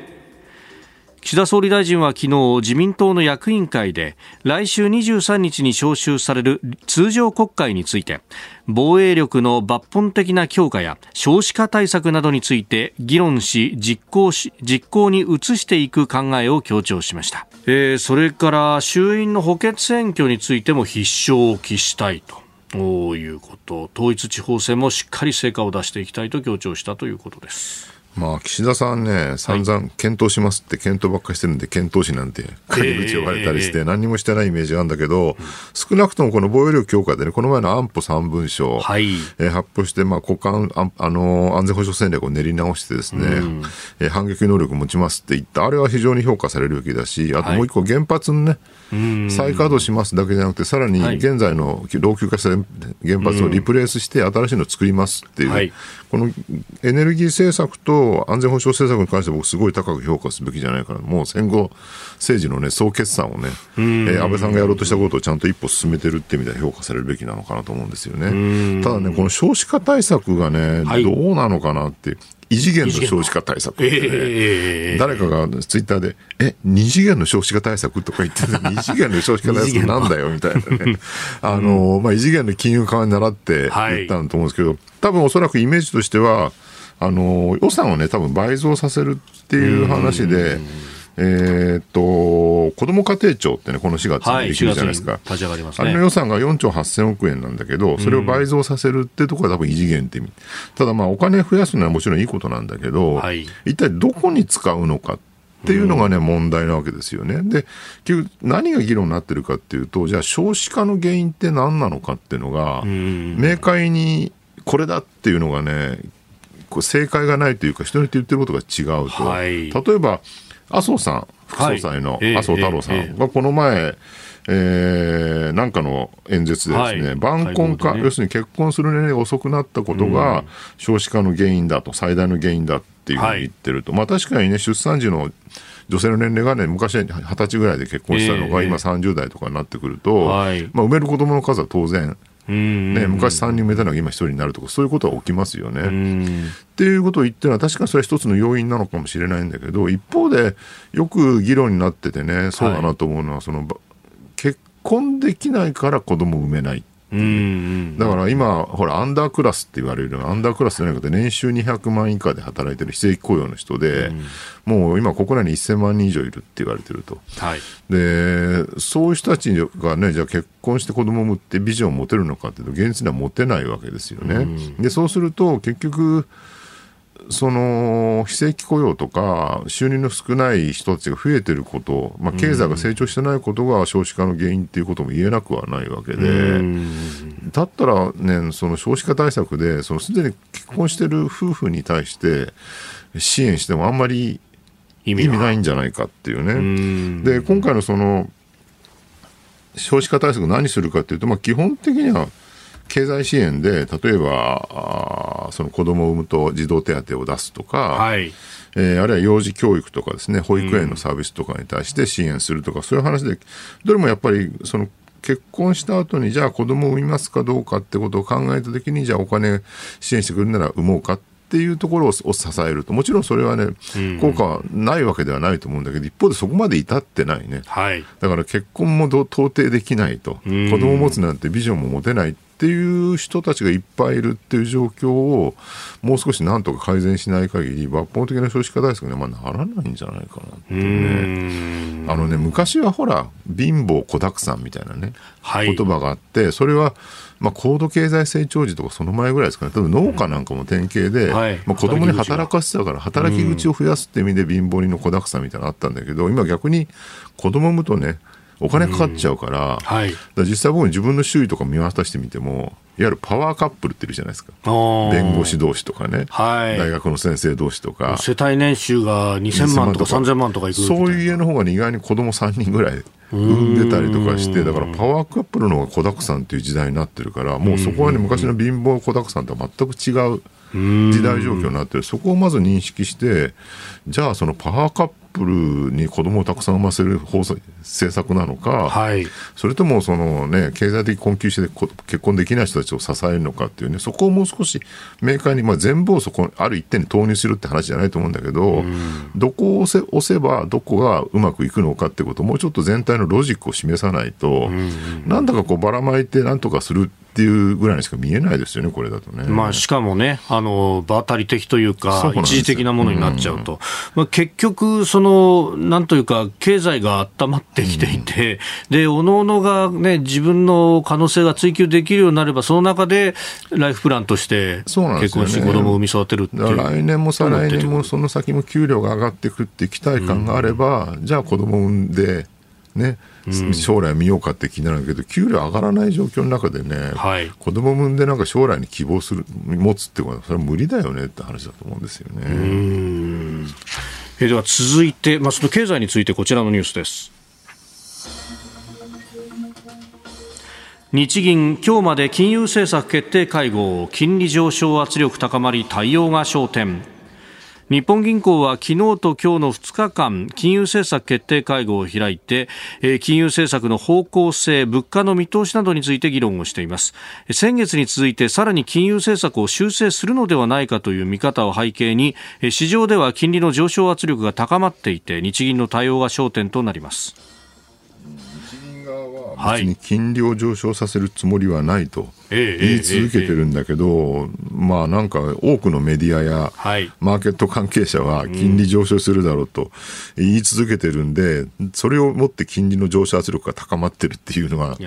岸田総理大臣は昨日自民党の役員会で来週23日に召集される通常国会について防衛力の抜本的な強化や少子化対策などについて議論し実行し実行に移していく考えを強調しました、えー、それから衆院の補欠選挙についても必勝を期したいと。いうこと。統一地方選もしっかり成果を出していきたいと強調したということです。まあ、岸田さんね、散々検討しますって検討ばっかりしてるんで、検討士なんて、陰口呼ばれたりして、何にもしてないイメージがあるんだけど、少なくともこの防衛力強化でね、この前の安保3文書、はい、えー、発表して、まあ、国家ああの安全保障戦略を練り直してですね、うん、えー、反撃能力を持ちますって言った、あれは非常に評価されるべきだし、あともう一個、原発のね、再稼働しますだけじゃなくて、さらに現在の老朽化した原発をリプレイスして、新しいのを作りますっていう、はい、このエネルギー政策とと安全保障政策に関して僕すごい高く評価すべきじゃないかな。もう戦後政治のね総決算をね、えー、安倍さんがやろうとしたことをちゃんと一歩進めてるって意味では評価されるべきなのかなと思うんですよね。ただねこの少子化対策がね、はい、どうなのかなって異次元の少子化対策ね、えー、誰かがツイッターで、え、二次元の少子化対策とか言ってて、二次元の少子化対策なんだよみたいなね。あの、まあ、異次元の金融緩和に習って言ったんだと思うんですけど、はい、多分おそらくイメージとしては、あの、予算をね、多分倍増させるっていう話で、えー、っと、子ども家庭庁ってね、この4月にできるじゃないですか。はい、立ち上がりますね。あれの予算が4兆8000億円なんだけど、それを倍増させるってところは多分異次元って意味。ただまあ、お金増やすのはもちろんいいことなんだけど、はい、一体どこに使うのかっていうのがね、問題なわけですよね。で、結局何が議論になってるかっていうと、じゃあ少子化の原因って何なのかっていうのが、明快にこれだっていうのがね、正解がないというか、人によって言ってることが違うと。はい、例えば、麻生さん、副総裁の麻生太郎さんがこの前、えー、なんかの演説でですね、はい、晩婚化、ね、要するに結婚する年齢が遅くなったことが少子化の原因だと、最大の原因だっていうふうに言ってると、はい、まあ確かにね、出産時の女性の年齢がね、昔は二十歳ぐらいで結婚したのが、今30代とかになってくると、はい、まあ、産める子供の数は当然、ね、昔3人埋めたのが今1人になるとか、そういうことは起きますよね。っていうことを言ってるのは、確かにそれは一つの要因なのかもしれないんだけど、一方で、よく議論になっててね、そうだなと思うのは、はい、その結婚できないから子供を産めない。だから今、ほら、アンダークラスって言われるアンダークラスじゃなくて、年収200万以下で働いてる非正規雇用の人で、もう今、国内に1000万人以上いるって言われてると、はい、でそういう人たちがね、じゃあ結婚して子供を産むってビジョンを持てるのかっていうと、現実には持てないわけですよね。でそうすると結局その非正規雇用とか収入の少ない人たちが増えてること、まあ、経済が成長してないことが少子化の原因っていうことも言えなくはないわけで、だったら、ね、その少子化対策で、すでに結婚してる夫婦に対して支援してもあんまり意味ない。んじゃないかっていうね。で今回のその少子化対策何するかっていうと、まあ、基本的には経済支援で、例えば、あその子供を産むと児童手当を出すとか、はい、えー、あるいは幼児教育とかですね、保育園のサービスとかに対して支援するとか、うん、そういう話で、どれもやっぱり、その、結婚した後に、じゃあ子供を産みますかどうかってことを考えたときに、じゃあお金支援してくれるなら産もうかっていうところを支えると、もちろんそれはね、効果はないわけではないと思うんだけど、一方でそこまで至ってないね。はい、だから結婚も到底できないと、子供を持つなんてビジョンも持てないっていう人たちがいっぱいいるっていう状況をもう少しなんとか改善しない限り抜本的な少子化対策にはならないんじゃないかなってね。あのね昔はほら貧乏子だくさんみたいなね、はい、言葉があってそれはまあ、高度経済成長時とかその前ぐらいですかね、例えば農家なんかも典型で、うんはい、まあ、子供に働かせてたから、働き口を増やすって意味で貧乏人の子だくさんみたいなのあったんだけど、今逆に子供産むとね、お金かかっちゃうから、はい、から実際僕自分の周囲とか見渡してみてもいわゆるパワーカップルっているじゃないですか。弁護士同士とかね、はい、大学の先生同士とか。世帯年収が2000万とか3000万とか。いくそういう家の方が、ね、意外に子供3人ぐらい産んでたりとかしてだからパワーカップルの方が子だくさんっていう時代になってるからもうそこはね昔の貧乏子だくさんとは全く違う時代状況になってる。そこをまず認識してじゃあそのパワーカップップルに子供をたくさん産ませる法政策なのか、はい、それともその、ね、経済的困窮して結婚できない人たちを支えるのかっていうね、そこをもう少し明快に、まあ、全部をそこ、ある一点に投入するって話じゃないと思うんだけど、どこを押せ押せばどこがうまくいくのかってことをもうちょっと全体のロジックを示さないと、なんだかこうばらまいてなんとかするっていうぐらいにしか見えないですよね、これだとね。まあ、しかもね、あの場当たり的というか、一時的なものになっちゃうと、うん、まあ、結局、そのなんというか、経済が温まってきていて、うん、でおのおのが、ね、自分の可能性が追求できるようになれば、その中でライフプランとして結婚して子供を産み育てるっていう、来年も再来年もその先も給料が上がっていくって期待感があれば、うん、じゃあ子供を産んで、ね、将来見ようかって気になるけど、給料上がらない状況の中でね、はい、子供産んでなんか将来に希望する、持つってことは、それは無理だよねって話だと思うんですよね。えでは続いて、まあ、その経済についてこちらのニュースです。日銀、今日まで金融政策決定会合、金利上昇圧力高まり対応が焦点。日本銀行は昨日と今日の2日間金融政策決定会合を開いて金融政策の方向性物価の見通しなどについて議論をしています。先月に続いてさらに金融政策を修正するのではないかという見方を背景に市場では金利の上昇圧力が高まっていて日銀の対応が焦点となります。別に金利を上昇させるつもりはないと言い続けてるんだけど、まあなんか多くのメディアやマーケット関係者は金利上昇するだろうと言い続けてるんで、それをもって金利の上昇圧力が高まってるっていうのは、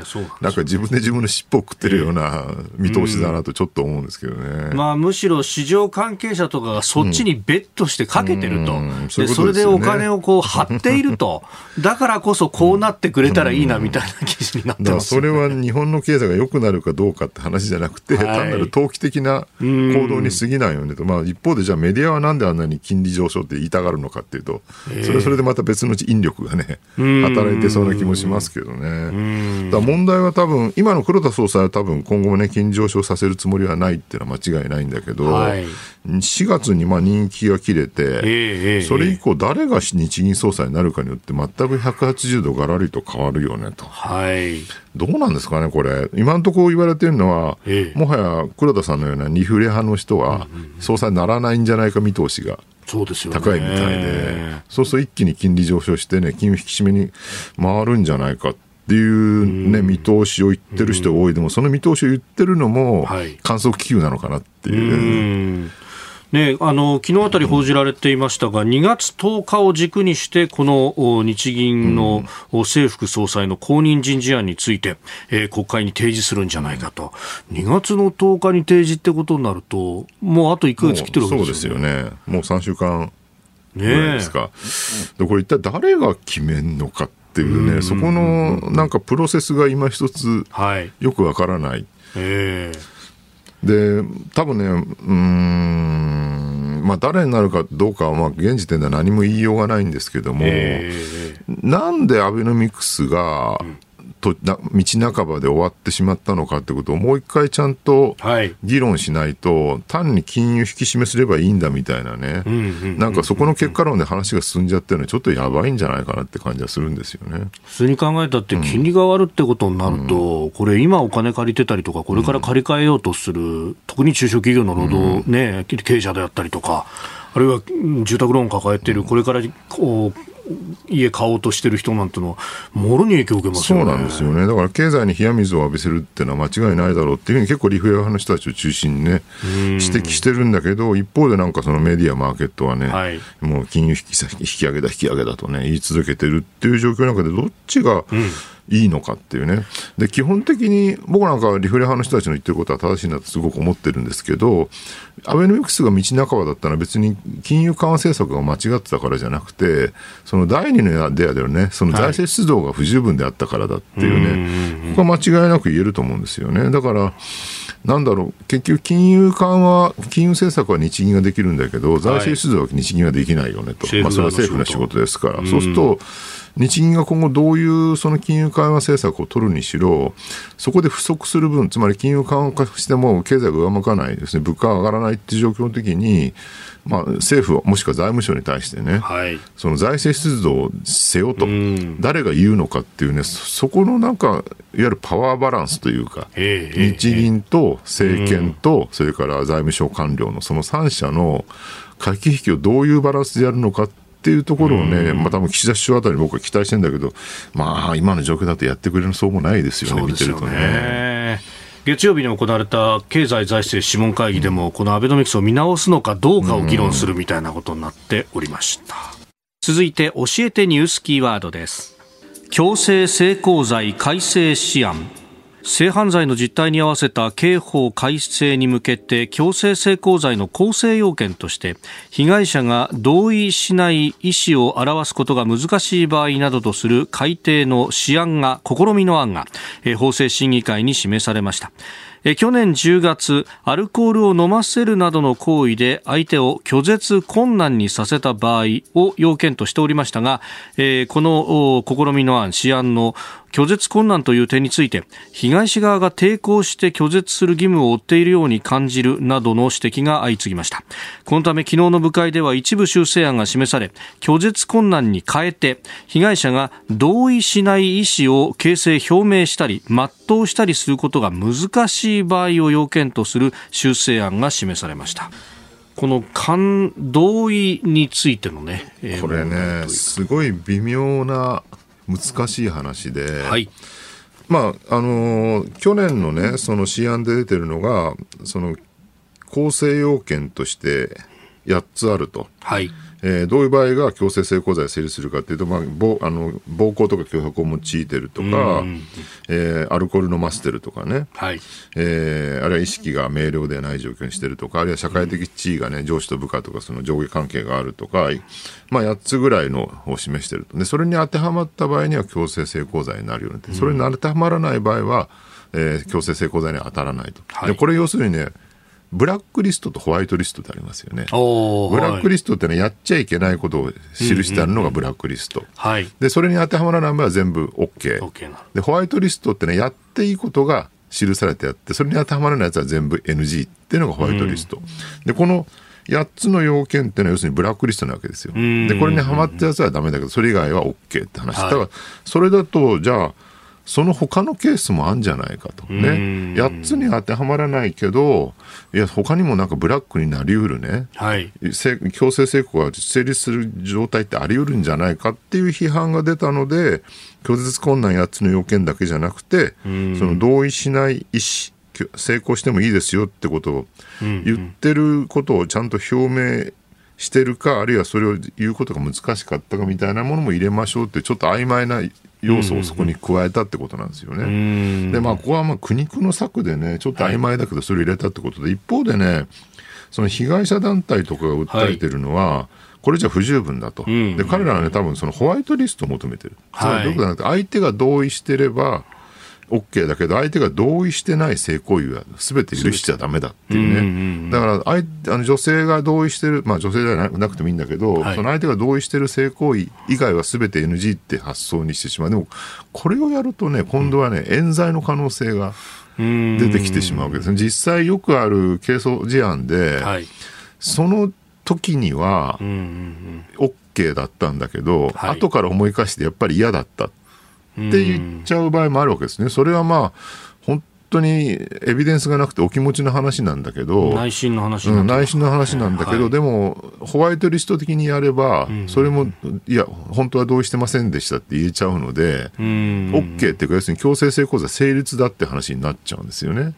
なんか自分で自分の尻尾を食ってるような見通しだなとちょっと思うんですけどね。まあむしろ市場関係者とかがそっちにベットしてかけてると。でそれでお金をこう張っていると。だからこそこうなってくれたらいいなみたいな記事になってます、ね、それは日本の経済が良くなるかどうかって話じゃなくて、はい、単なる投機的な行動に過ぎないよねと、まあ、一方でじゃあメディアはなんであんなに金利上昇って言いたがるのかっていうと、それはそれでまた別の引力がね、働いてそうな気もしますけどね。だ問題は多分、今の黒田総裁は多分今後もね、金利上昇させるつもりはないっていうのは間違いないんだけど、はい、4月にまあ人気が切れて、それ以降、誰が日銀総裁になるかによって、全く180度がらりと変わるよねと。はい、どうなんですかね、これ、今のところ言われてるのは、もはや黒田さんのようなニフレ派の人は、総裁にならないんじゃないか見通しが。高いみたいで、そうすると一気に金利上昇してね、金融引き締めに回るんじゃないかっていうね、見通しを言ってる人が多い、でもその見通しを言ってるのも、観測気球なのかなっていう。ね、あの昨日あたり報じられていましたが、2月10日を軸にして、この日銀の政府総裁の後任人事案について、えー、国会に提示するんじゃないかと、2月の10日に提示ってことになると、もうあと1か月切ってるわけですよね。そうですよね。もう3週間ぐらいですか。ね、これ一体誰が決めんのかっていうね、そこのなんかプロセスが今一つよくわからない。はい、えーで、多分ね、うん、まあ、誰になるかどうかは、まあ、現時点では何も言いようがないんですけども、えー、なんでアベノミクスが、うんと道半ばで終わってしまったのかってことをもう一回ちゃんと議論しないと、はい、単に金融引き締めすればいいんだみたいなね、なんかそこの結果論で話が進んじゃってるのはちょっとやばいんじゃないかなって感じはするんですよね。普通に考えたって、金利が上がるってことになると、うん、これ、今お金借りてたりとか、これから借り換えようとする、うん、特に中小企業の労働、ね、経営者であったりとか、あるいは住宅ローン抱えている、これからこう家買おうとしてる人なんてのは、もろに影響を受けますよね。そうなんですよね。だから経済に冷や水を浴びせるっていうのは間違いないだろうっていうふうに結構リフレ派の人たちを中心にね、指摘してるんだけど、一方でなんかそのメディア、マーケットはね、はい、もう金融引き引き上げだ、引き上げだとね、言い続けてるっていう状況の中で、どっちが、うんいいのかっていうね。で、基本的に僕なんかリフレ派の人たちの言ってることは正しいなとすごく思ってるんですけど、アベノミクスが道半ばだったのは別に金融緩和政策が間違ってたからじゃなくて、その第二の出会ではね、その財政出動が不十分であったからだっていうね、はい、ここは間違いなく言えると思うんですよね。だから、なんだろう、結局、金融緩和、金融政策は日銀ができるんだけど、財政出動は日銀はできないよねと、はい、まあ、それは政府の仕事ですから、そうすると、日銀が今後どういうその金融緩和政策を取るにしろ、そこで不足する分、つまり金融緩和化しても経済が上向かないですね、物価が上がらないっていう状況の時に、まあ、政府もしくは財務省に対してね、はい、その財政出動をせよと、誰が言うのかっていうね、そこのなんか、いわゆるパワーバランスというか、日銀と政権と、それから財務省官僚のその3者の駆け引きをどういうバランスでやるのかってっていうところをね、まあ多分岸田首相あたり僕は期待してるんだけど、まあ今の状況だとやってくれるそうもないですよね、よね見てるとね。月曜日に行われた経済財政諮問会議でも、このアベノミクスを見直すのかどうかを議論するみたいなことになっておりました。続いて教えてニュースキーワードです。強制性交罪改正試案性犯罪の実態に合わせた刑法改正に向けて強制性交罪の構成要件として被害者が同意しない意思を表すことが難しい場合などとする改定の試案が試みの案が法制審議会に示されました。去年10月アルコールを飲ませるなどの行為で相手を拒絶困難にさせた場合を要件としておりましたが、この試みの案、試案の拒絶困難という点について被害者側が抵抗して拒絶する義務を負っているように感じるなどの指摘が相次ぎました。このため昨日の部会では一部修正案が示され拒絶困難に変えて被害者が同意しない意思を形成表明したり全うしたりすることが難しい場合を要件とする修正案が示されました。この感同意についてのね、これねすごい微妙な難しい話で、はい、まああのー、去年のねその試案で出てるのがその構成要件として8つあると。はいえー、どういう場合が強制性交罪を成立するかというと、まあ、暴あの暴行とか脅迫を用いてるとか、えー、アルコール飲ませてるとかね、はいえー、あるいは意識が明瞭でない状況にしてるとか、あるいは社会的地位がね、上司と部下とかその上下関係があるとか、まあ、8つぐらいのを示してると。で、それに当てはまった場合には強制性交罪になるよね。それに当てはまらない場合は、えー、強制性交罪には当たらないと。はい、でこれ要するにね、ブラックリストとホワイトリストってありますよね。ブラックリストってのはやっちゃいけないことを記してあるのがブラックリスト。はい、で、それに当てはまらない場合は全部 OK。OK で、ホワイトリストってのはやっていいことが記されてあって、それに当てはまらないやつは全部 NG っていうのがホワイトリスト。で、この8つの要件っていうのは要するにブラックリストなわけですよ。で、これにはまったやつはダメだけど、それ以外は OK って話。はい、だから、それだと、じゃあ、その他のケースもあるんじゃないかとね。8つに当てはまらないけど、いや、他にもなんかブラックになりうるね。はい。強制性交が成立する状態ってあり得るんじゃないかっていう批判が出たので、拒絶困難8つの要件だけじゃなくて、その同意しない意思、成功してもいいですよってことを言ってることをちゃんと表明してるか、あるいはそれを言うことが難しかったかみたいなものも入れましょうって、ちょっと曖昧な要素をそこに加えたってことなんですよね。で、まあ、ここはまあ苦肉の策でね、ちょっと曖昧だけど、それを入れたってことで、一方でね、その被害者団体とかが訴えてるのは、はい。これじゃ不十分だと、で彼らはね、多分そのホワイトリストを求めてる、つまりどういうことじゃなくて、相手が同意してれば、OK だけど、相手が同意してない性行為は全て許しちゃだめだっていうね、うんうんうん、だからあいあの女性が同意してる、まあ、女性じゃなくてもいいんだけど、はい、その相手が同意してる性行為以外は全て NG って発想にしてしまう、でもこれをやるとね、今度はね、冤罪の可能性が出てきてしまうわけですね、実際よくある係争事案で、はい、その時には OK だったんだけど、はい、後から思い返してやっぱり嫌だったって言っちゃう場合もあるわけですね。それはまあ当にエビデンスがなくてお気持ちの話なんだけど内心の話、うん、内心の話なんだけど、はい、でもホワイトリスト的にやれば、うん、それもいや本当は同意してませんでしたって言えちゃうので、うん、OK っていうか要するに強制性交罪成立だって話になっちゃうんですよね。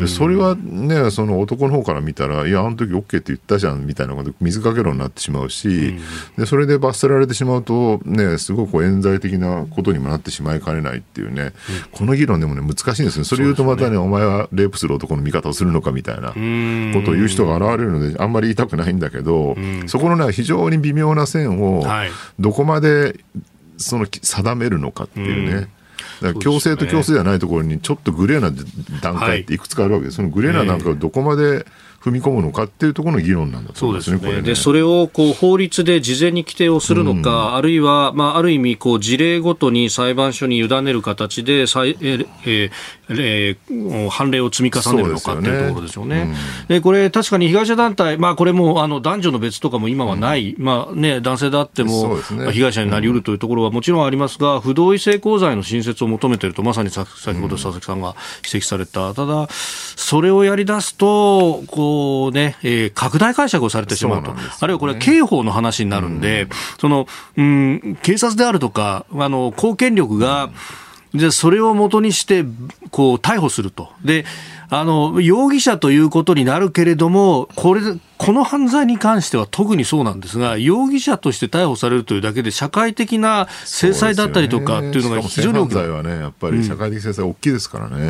でそれはねその男の方から見たらいやあの時 OK って言ったじゃんみたいなこと水かけろになってしまうし、でそれで罰せられてしまうとねすごく冤罪的なことにもなってしまいかねないっていうね、この議論でもね難しいんですね。それとまたね、お前はレイプする男の味方をするのかみたいなことを言う人が現れるので、あんまり言いたくないんだけど、そこのね、非常に微妙な線を、どこまでその定めるのかっていうね。だから強制と強制じゃないところにちょっとグレーな段階ってい。くつかあるわけです、そのグレーな段階をどこまで踏み込むのかっていうところの議論なんだと思うんですね、そで、ね、それをこう法律で事前に規定をするのか、うん、あるいは、まあ、ある意味こう、事例ごとに裁判所に委ねる形で、えーええー、判例を積み重ねるのかっていうところでしょうね。で、ね。うん、これ、確かに被害者団体、まあ、これもあの男女の別とかも今はない、うん、まあね、男性であっても、ね、被害者になりうるというところはもちろんありますが、不同意性交罪の新設を求めていると、まさに先ほど佐々木さんが指摘された、ただ、それをやり出すと、こうね、えー、拡大解釈をされてしまうと、うね、あるいはこれ、刑法の話になるんで、うん、そのうん警察であるとか、あの公権力が、じゃそれをもとにしてこう逮捕すると。であの容疑者ということになるけれども、これこの犯罪に関しては特にそうなんですが、容疑者として逮捕されるというだけで、社会的な制裁だったりとかっていうのが非常に大きい。罪はね、やっぱり社会的制裁大きいですからね。う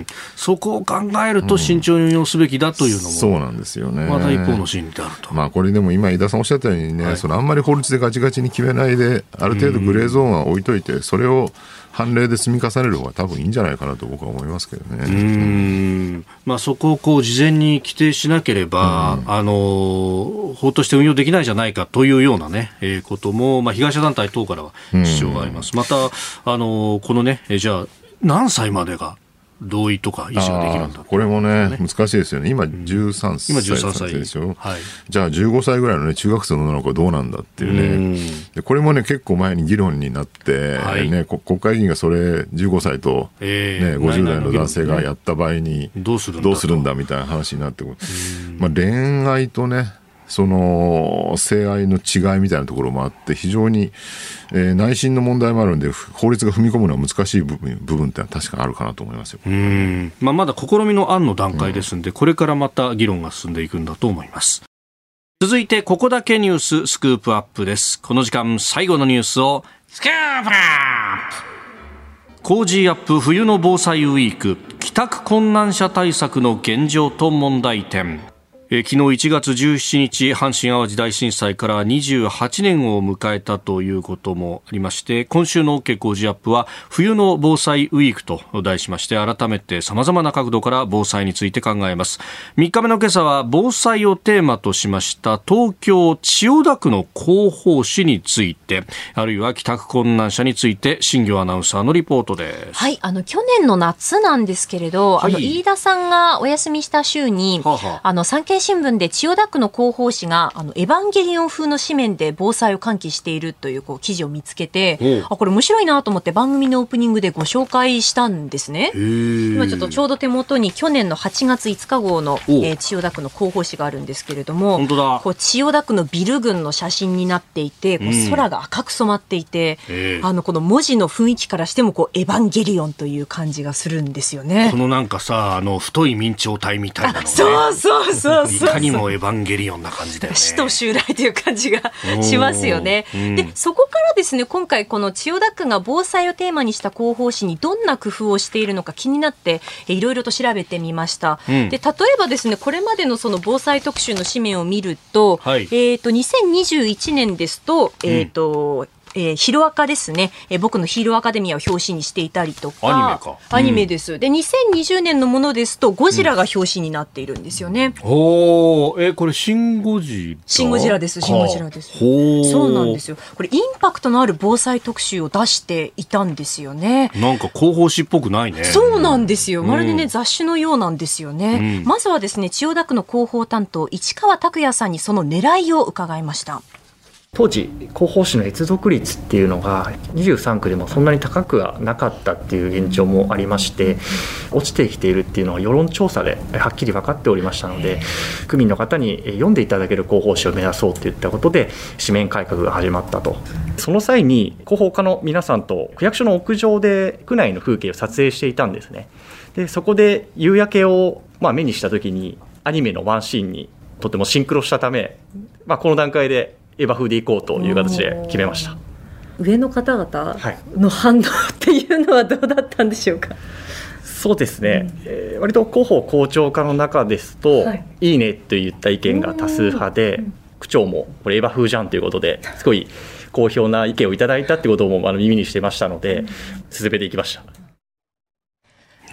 ん、そこを考えると慎重に運用すべきだというのも、そうなんですよね。また一方の心理であると。まあこれでも今、井田さんおっしゃったようにね、はい、そのあんまり法律でガチガチに決めないで、ある程度グレーゾーンは置いといて、それを判例で積み重ねる方が多分いいんじゃないかなと僕は思いますけどね。うんまあ、そこをこう事前に規定しなければ、うん、あの法として運用できないじゃないかというようなね、えー、ことも、まあ、被害者団体等からは主張があります。うん、また、あのこのね、じゃあ、何歳までが同意とか意思ができるんだこれもね、ね、難しいですよね。今13歳、今13歳。でしょ、はい、じゃあ15歳ぐらいの、ね、中学生の女の子はどうなんだっていうね。でこれもね結構前に議論になって、はい、ね、国会議員がそれ15歳と、えー、ね、50代の男性がやった場合にどうするんだみたいな話になってまあ、恋愛とねその性愛の違いみたいなところもあって非常に、えー、内心の問題もあるんで法律が踏み込むのは難しい部分部分ってのは確かあるかなと思いますよ。うん。まあ、まだ試みの案の段階ですんで、うん、これからまた議論が進んでいくんだと思います。続いてここだけニューススクープアップです。この時間最後のニュースをスクープアップ。コージーアップ冬の防災ウィーク。帰宅困難者対策の現状と問題点。え昨日1月17日阪神・淡路大震災から28年を迎えたということもありまして今週の OK コージーアップは冬の防災ウィークと題しまして改めて様々な角度から防災について考えます。3日目の今朝は防災をテーマとしました東京千代田区の広報誌についてあるいは帰宅困難者について新業アナウンサーのリポートです。はいあの去年の夏なんですけれど、はい、あの飯田さんがお休みした週に、ははあの産経新聞で千代田区の広報誌があのエヴァンゲリオン風の紙面で防災を喚起しているというこう記事を見つけて、あこれ面白いなと思って番組のオープニングでご紹介したんですね。今ちょっとちょうど手元に去年の8月5日号の、えー、千代田区の広報誌があるんですけれども、こう千代田区のビル群の写真になっていて、こう空が赤く染まっていて、あのこの文字の雰囲気からしてもこうエヴァンゲリオンという感じがするんですよね。このなんかさあの太い明朝体みたいなの、ね、そうそうそうそう。にもエヴァンゲリオンな感じだよね。死と襲来という感じがしますよね。うん、で、そこからですね、今回この千代田区が防災をテーマにした広報誌にどんな工夫をしているのか気になって、いろいろと調べてみました。うん、で、例えばですね、これまでのその防災特集の紙面を見ると、はい、えっ、ー、と、2021年ですと、えっ、ー、と、えー、ヒロアカですね、えー、僕のヒーローアカデミアを表紙にしていたりとか、アニメか。アニメです。で、2020年のものですと、ゴジラが表紙になっているんですよね。うん、おえー、これ、シン・ゴジラシン・ゴジラです、シン・ゴジラです。そうなんですよ。これ、インパクトのある防災特集を出していたんですよね。なんか広報誌っぽくないね。そうなんですよ。まるでね、雑誌のようなんですよね。うん、まずはですね、千代田区の広報担当、市川拓也さんにその狙いを伺いました。当時広報誌の越読率っていうのが23区でもそんなに高くはなかったっていう現状もありまして落ちてきているっていうのは世論調査ではっきり分かっておりましたので区民の方に読んでいただける広報誌を目指そうといったことで紙面改革が始まったと。その際に広報課の皆さんと区役所の屋上で区内の風景を撮影していたんですね。でそこで夕焼けをまあ目にした時にアニメのワンシーンにとてもシンクロしたため、まあ、この段階でエヴァ風でいこうという形で決めました。上の方々の反応っていうのはどうだったんでしょうか、はいそうですね、うん、えー、割と広報校長課の中ですと、はい、いいねといった意見が多数派で、区長もこれエヴァ風じゃんということですごい好評な意見をいただいたってこともあの耳にしてましたので、進めていきました。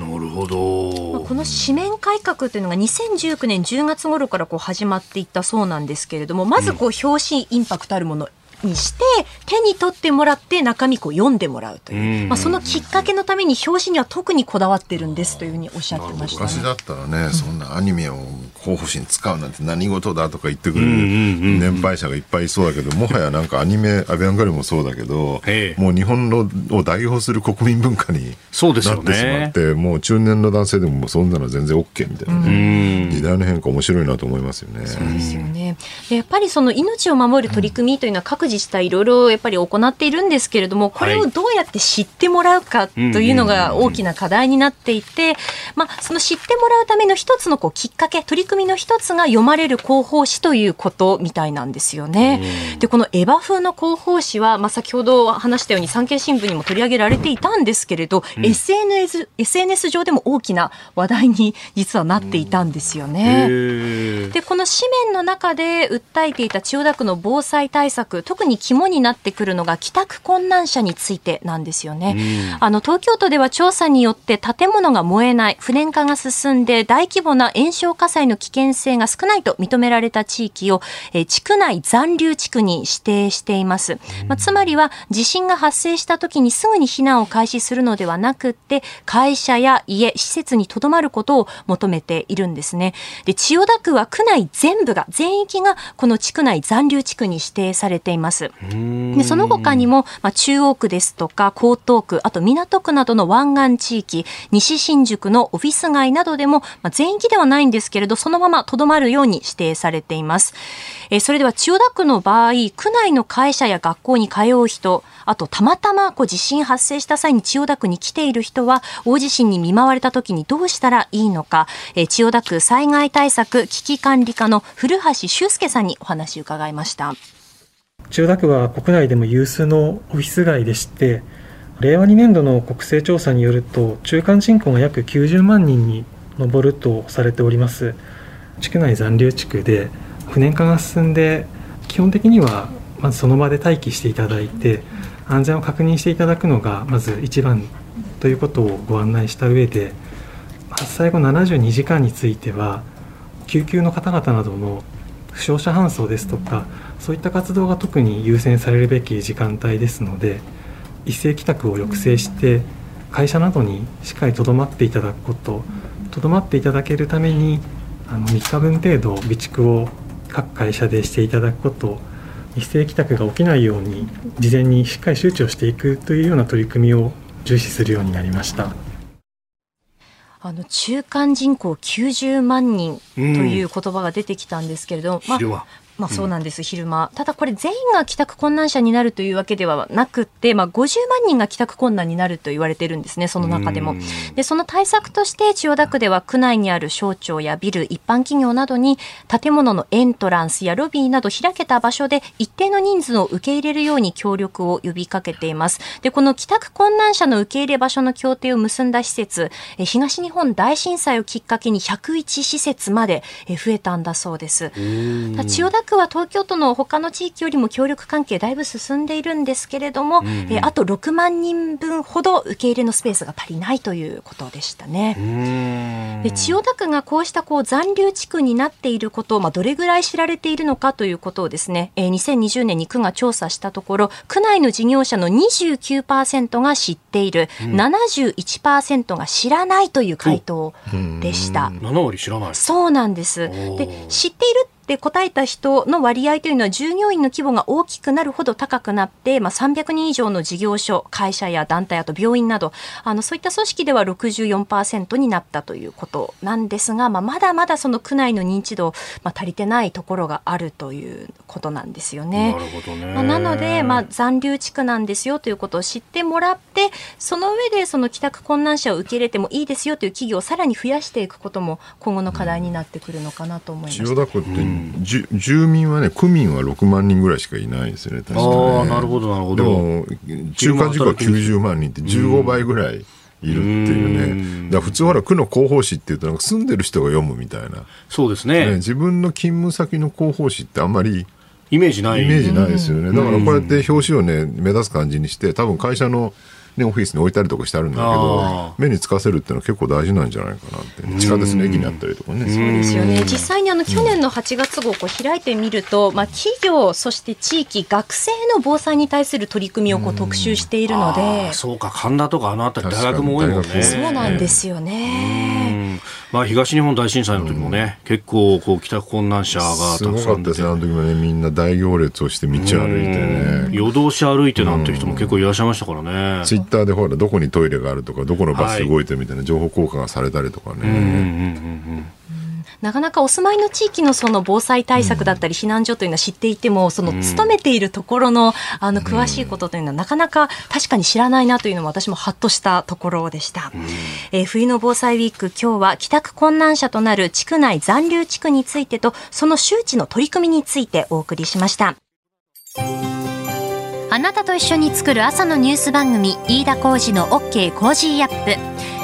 なるほど。この紙面改革というのが2019年10月頃からこう始まっていったそうなんですけれども、まずこう表紙インパクトあるものにして手に取ってもらって中身を読んでもらうという、まあ、そのきっかけのために表紙には特にこだわってるんですというふうにおっしゃってました、ね、昔だったらね、そんなアニメを候補誌に使うなんて何事だとか言ってくる年配者がいっぱいいそうだけど、もはやなんかアニメアビアンガリもそうだけどもう日本のを代表する国民文化になってしまって、ね、もう中年の男性でもそんなの全然 OK みたいなね、時代の変化面白いなと思いますよね。そうですよね。やっぱりその命を守る取り組みというのは各自治体いろいろやっぱり行っているんですけれどもこれをどうやって知ってもらうかというのが大きな課題になっていて、まあ、その知ってもらうための一つのこうきっかけ取り組みの一つが読まれる広報誌ということみたいなんですよね。でこのエヴァ風の広報誌は、まあ、先ほど話したように産経新聞にも取り上げられていたんですけれど、うん、SNS, SNS 上でも大きな話題に実はなっていたんですよね。でこの紙面の中で訴えていた千代田区の防災対策特に肝になってくるのが帰宅困難者についてなんですよね。あの東京都では調査によって建物が燃えない不燃化が進んで大規模な炎症火災の危険性が少ないと認められた地域を、えー、地区内残留地区に指定しています。まあ、つまりは地震が発生した時にすぐに避難を開始するのではなくって会社や家施設にとどまることを求めているんですね。で千代田区は区内全部が全域がこの地区内残留地区に指定されています。でその他にも、まあ、中央区ですとか江東区あと港区などの湾岸地域西新宿のオフィス街などでも、まあ、全域ではないんですけれどそのままとどまるように指定されています。えそれでは千代田区の場合区内の会社や学校に通う人あとたまたまこう地震発生した際に千代田区に来ている人は大地震に見舞われた時にどうしたらいいのか、え千代田区災害対策危機管理課の古橋修介さんにお話を伺いました千代田区は国内でも有数のオフィス街でして令和2年度の国勢調査によると中間人口が約90万人に上るとされております。地区内残留地区で不燃化が進んで基本的にはまずその場で待機していただいて安全を確認していただくのがまず一番ということをご案内した上で発災後72時間については救急の方々などの負傷者搬送ですとかそういった活動が特に優先されるべき時間帯ですので一斉帰宅を抑制して会社などにしっかりとどまっていただくこととどまっていただけるためにあの3日分程度備蓄を各会社でしていただくこと一斉帰宅が起きないように事前にしっかり周知をしていくというような取り組みを重視するようになりました。あの中間人口90万人という言葉が出てきたんですけれども、うん、まあ、まあそうなんです、うん、昼間。ただこれ全員が帰宅困難者になるというわけではなくて、まあ50万人が帰宅困難になると言われてるんですね、その中でも。で、その対策として千代田区では区内にある省庁やビル、一般企業などに建物のエントランスやロビーなど開けた場所で一定の人数を受け入れるように協力を呼びかけています。で、この帰宅困難者の受け入れ場所の協定を結んだ施設、東日本大震災をきっかけに101施設まで増えたんだそうです。千代田区は東京都の他の地域よりも協力関係だいぶ進んでいるんですけれども、うんうん、えあと6万人分ほど受け入れのスペースが足りないということでしたね。で千代田区がこうしたこう残留地区になっていること、まあ、どれぐらい知られているのかということをですね、えー、2020年に区が調査したところ区内の事業者の29%が知っている、うん、71%が知らないという回答でした。7割知らないそうなんです。で知っているで答えた人の割合というのは従業員の規模が大きくなるほど高くなって、まあ、300人以上の事業所会社や団体あと病院などあのそういった組織では64%になったということなんですが、まあ、まだまだその区内の認知度、まあ、足りてないところがあるということなんですよね。なるほどねまあ、なので、まあ、残留地区なんですよということを知ってもらってその上でその帰宅困難者を受け入れてもいいですよという企業をさらに増やしていくことも今後の課題になってくるのかなと思います。千代田区ってじ住民はね、区民は6万人ぐらいしかいないですね、確かね。あなるほど、なるほど。でも、中間人口は90万人って15倍ぐらい。いるっていうね。だ普通ほら区の広報誌っていうとなんか住んでる人が読むみたいな。そうですね。ね自分の勤務先の広報誌ってあんまりイメージない。イメージないですよね。だからこうやって表紙をね目立つ感じにして多分会社のね、オフィスに置いたりとかしてあるんだけど目につかせるっていうのは結構大事なんじゃないかなって。地下鉄の駅にあったりとかね。そうですよね。実際にあの去年の8月号こう開いてみると、まあ、企業そして地域学生の防災に対する取り組みをこう特集しているので。そうか。神田とかあの辺り大学も多いもんね。そうなんですよね。まあ、東日本大震災の時もね、うん、結構こう帰宅困難者がたくさんですね、あの時もね、みんな大行列をして道歩いてね、夜通し歩いてなんて人も結構いらっしゃいましたからね。ツイッターでほら、どこにトイレがあるとか、どこのバス動いてみたいな情報交換がされたりとかね。うんうんうんうんなかなかお住まいの地域のその防災対策だったり避難所というのは知っていても、その勤めているところのあの詳しいことというのはなかなか確かに知らないなというのも私もハッとしたところでした。えー、冬の防災ウィーク今日は帰宅困難者となる地区内残留地区についてとその周知の取り組みについてお送りしました。あなたと一緒に作る朝のニュース番組飯田浩二の OK コージーアップ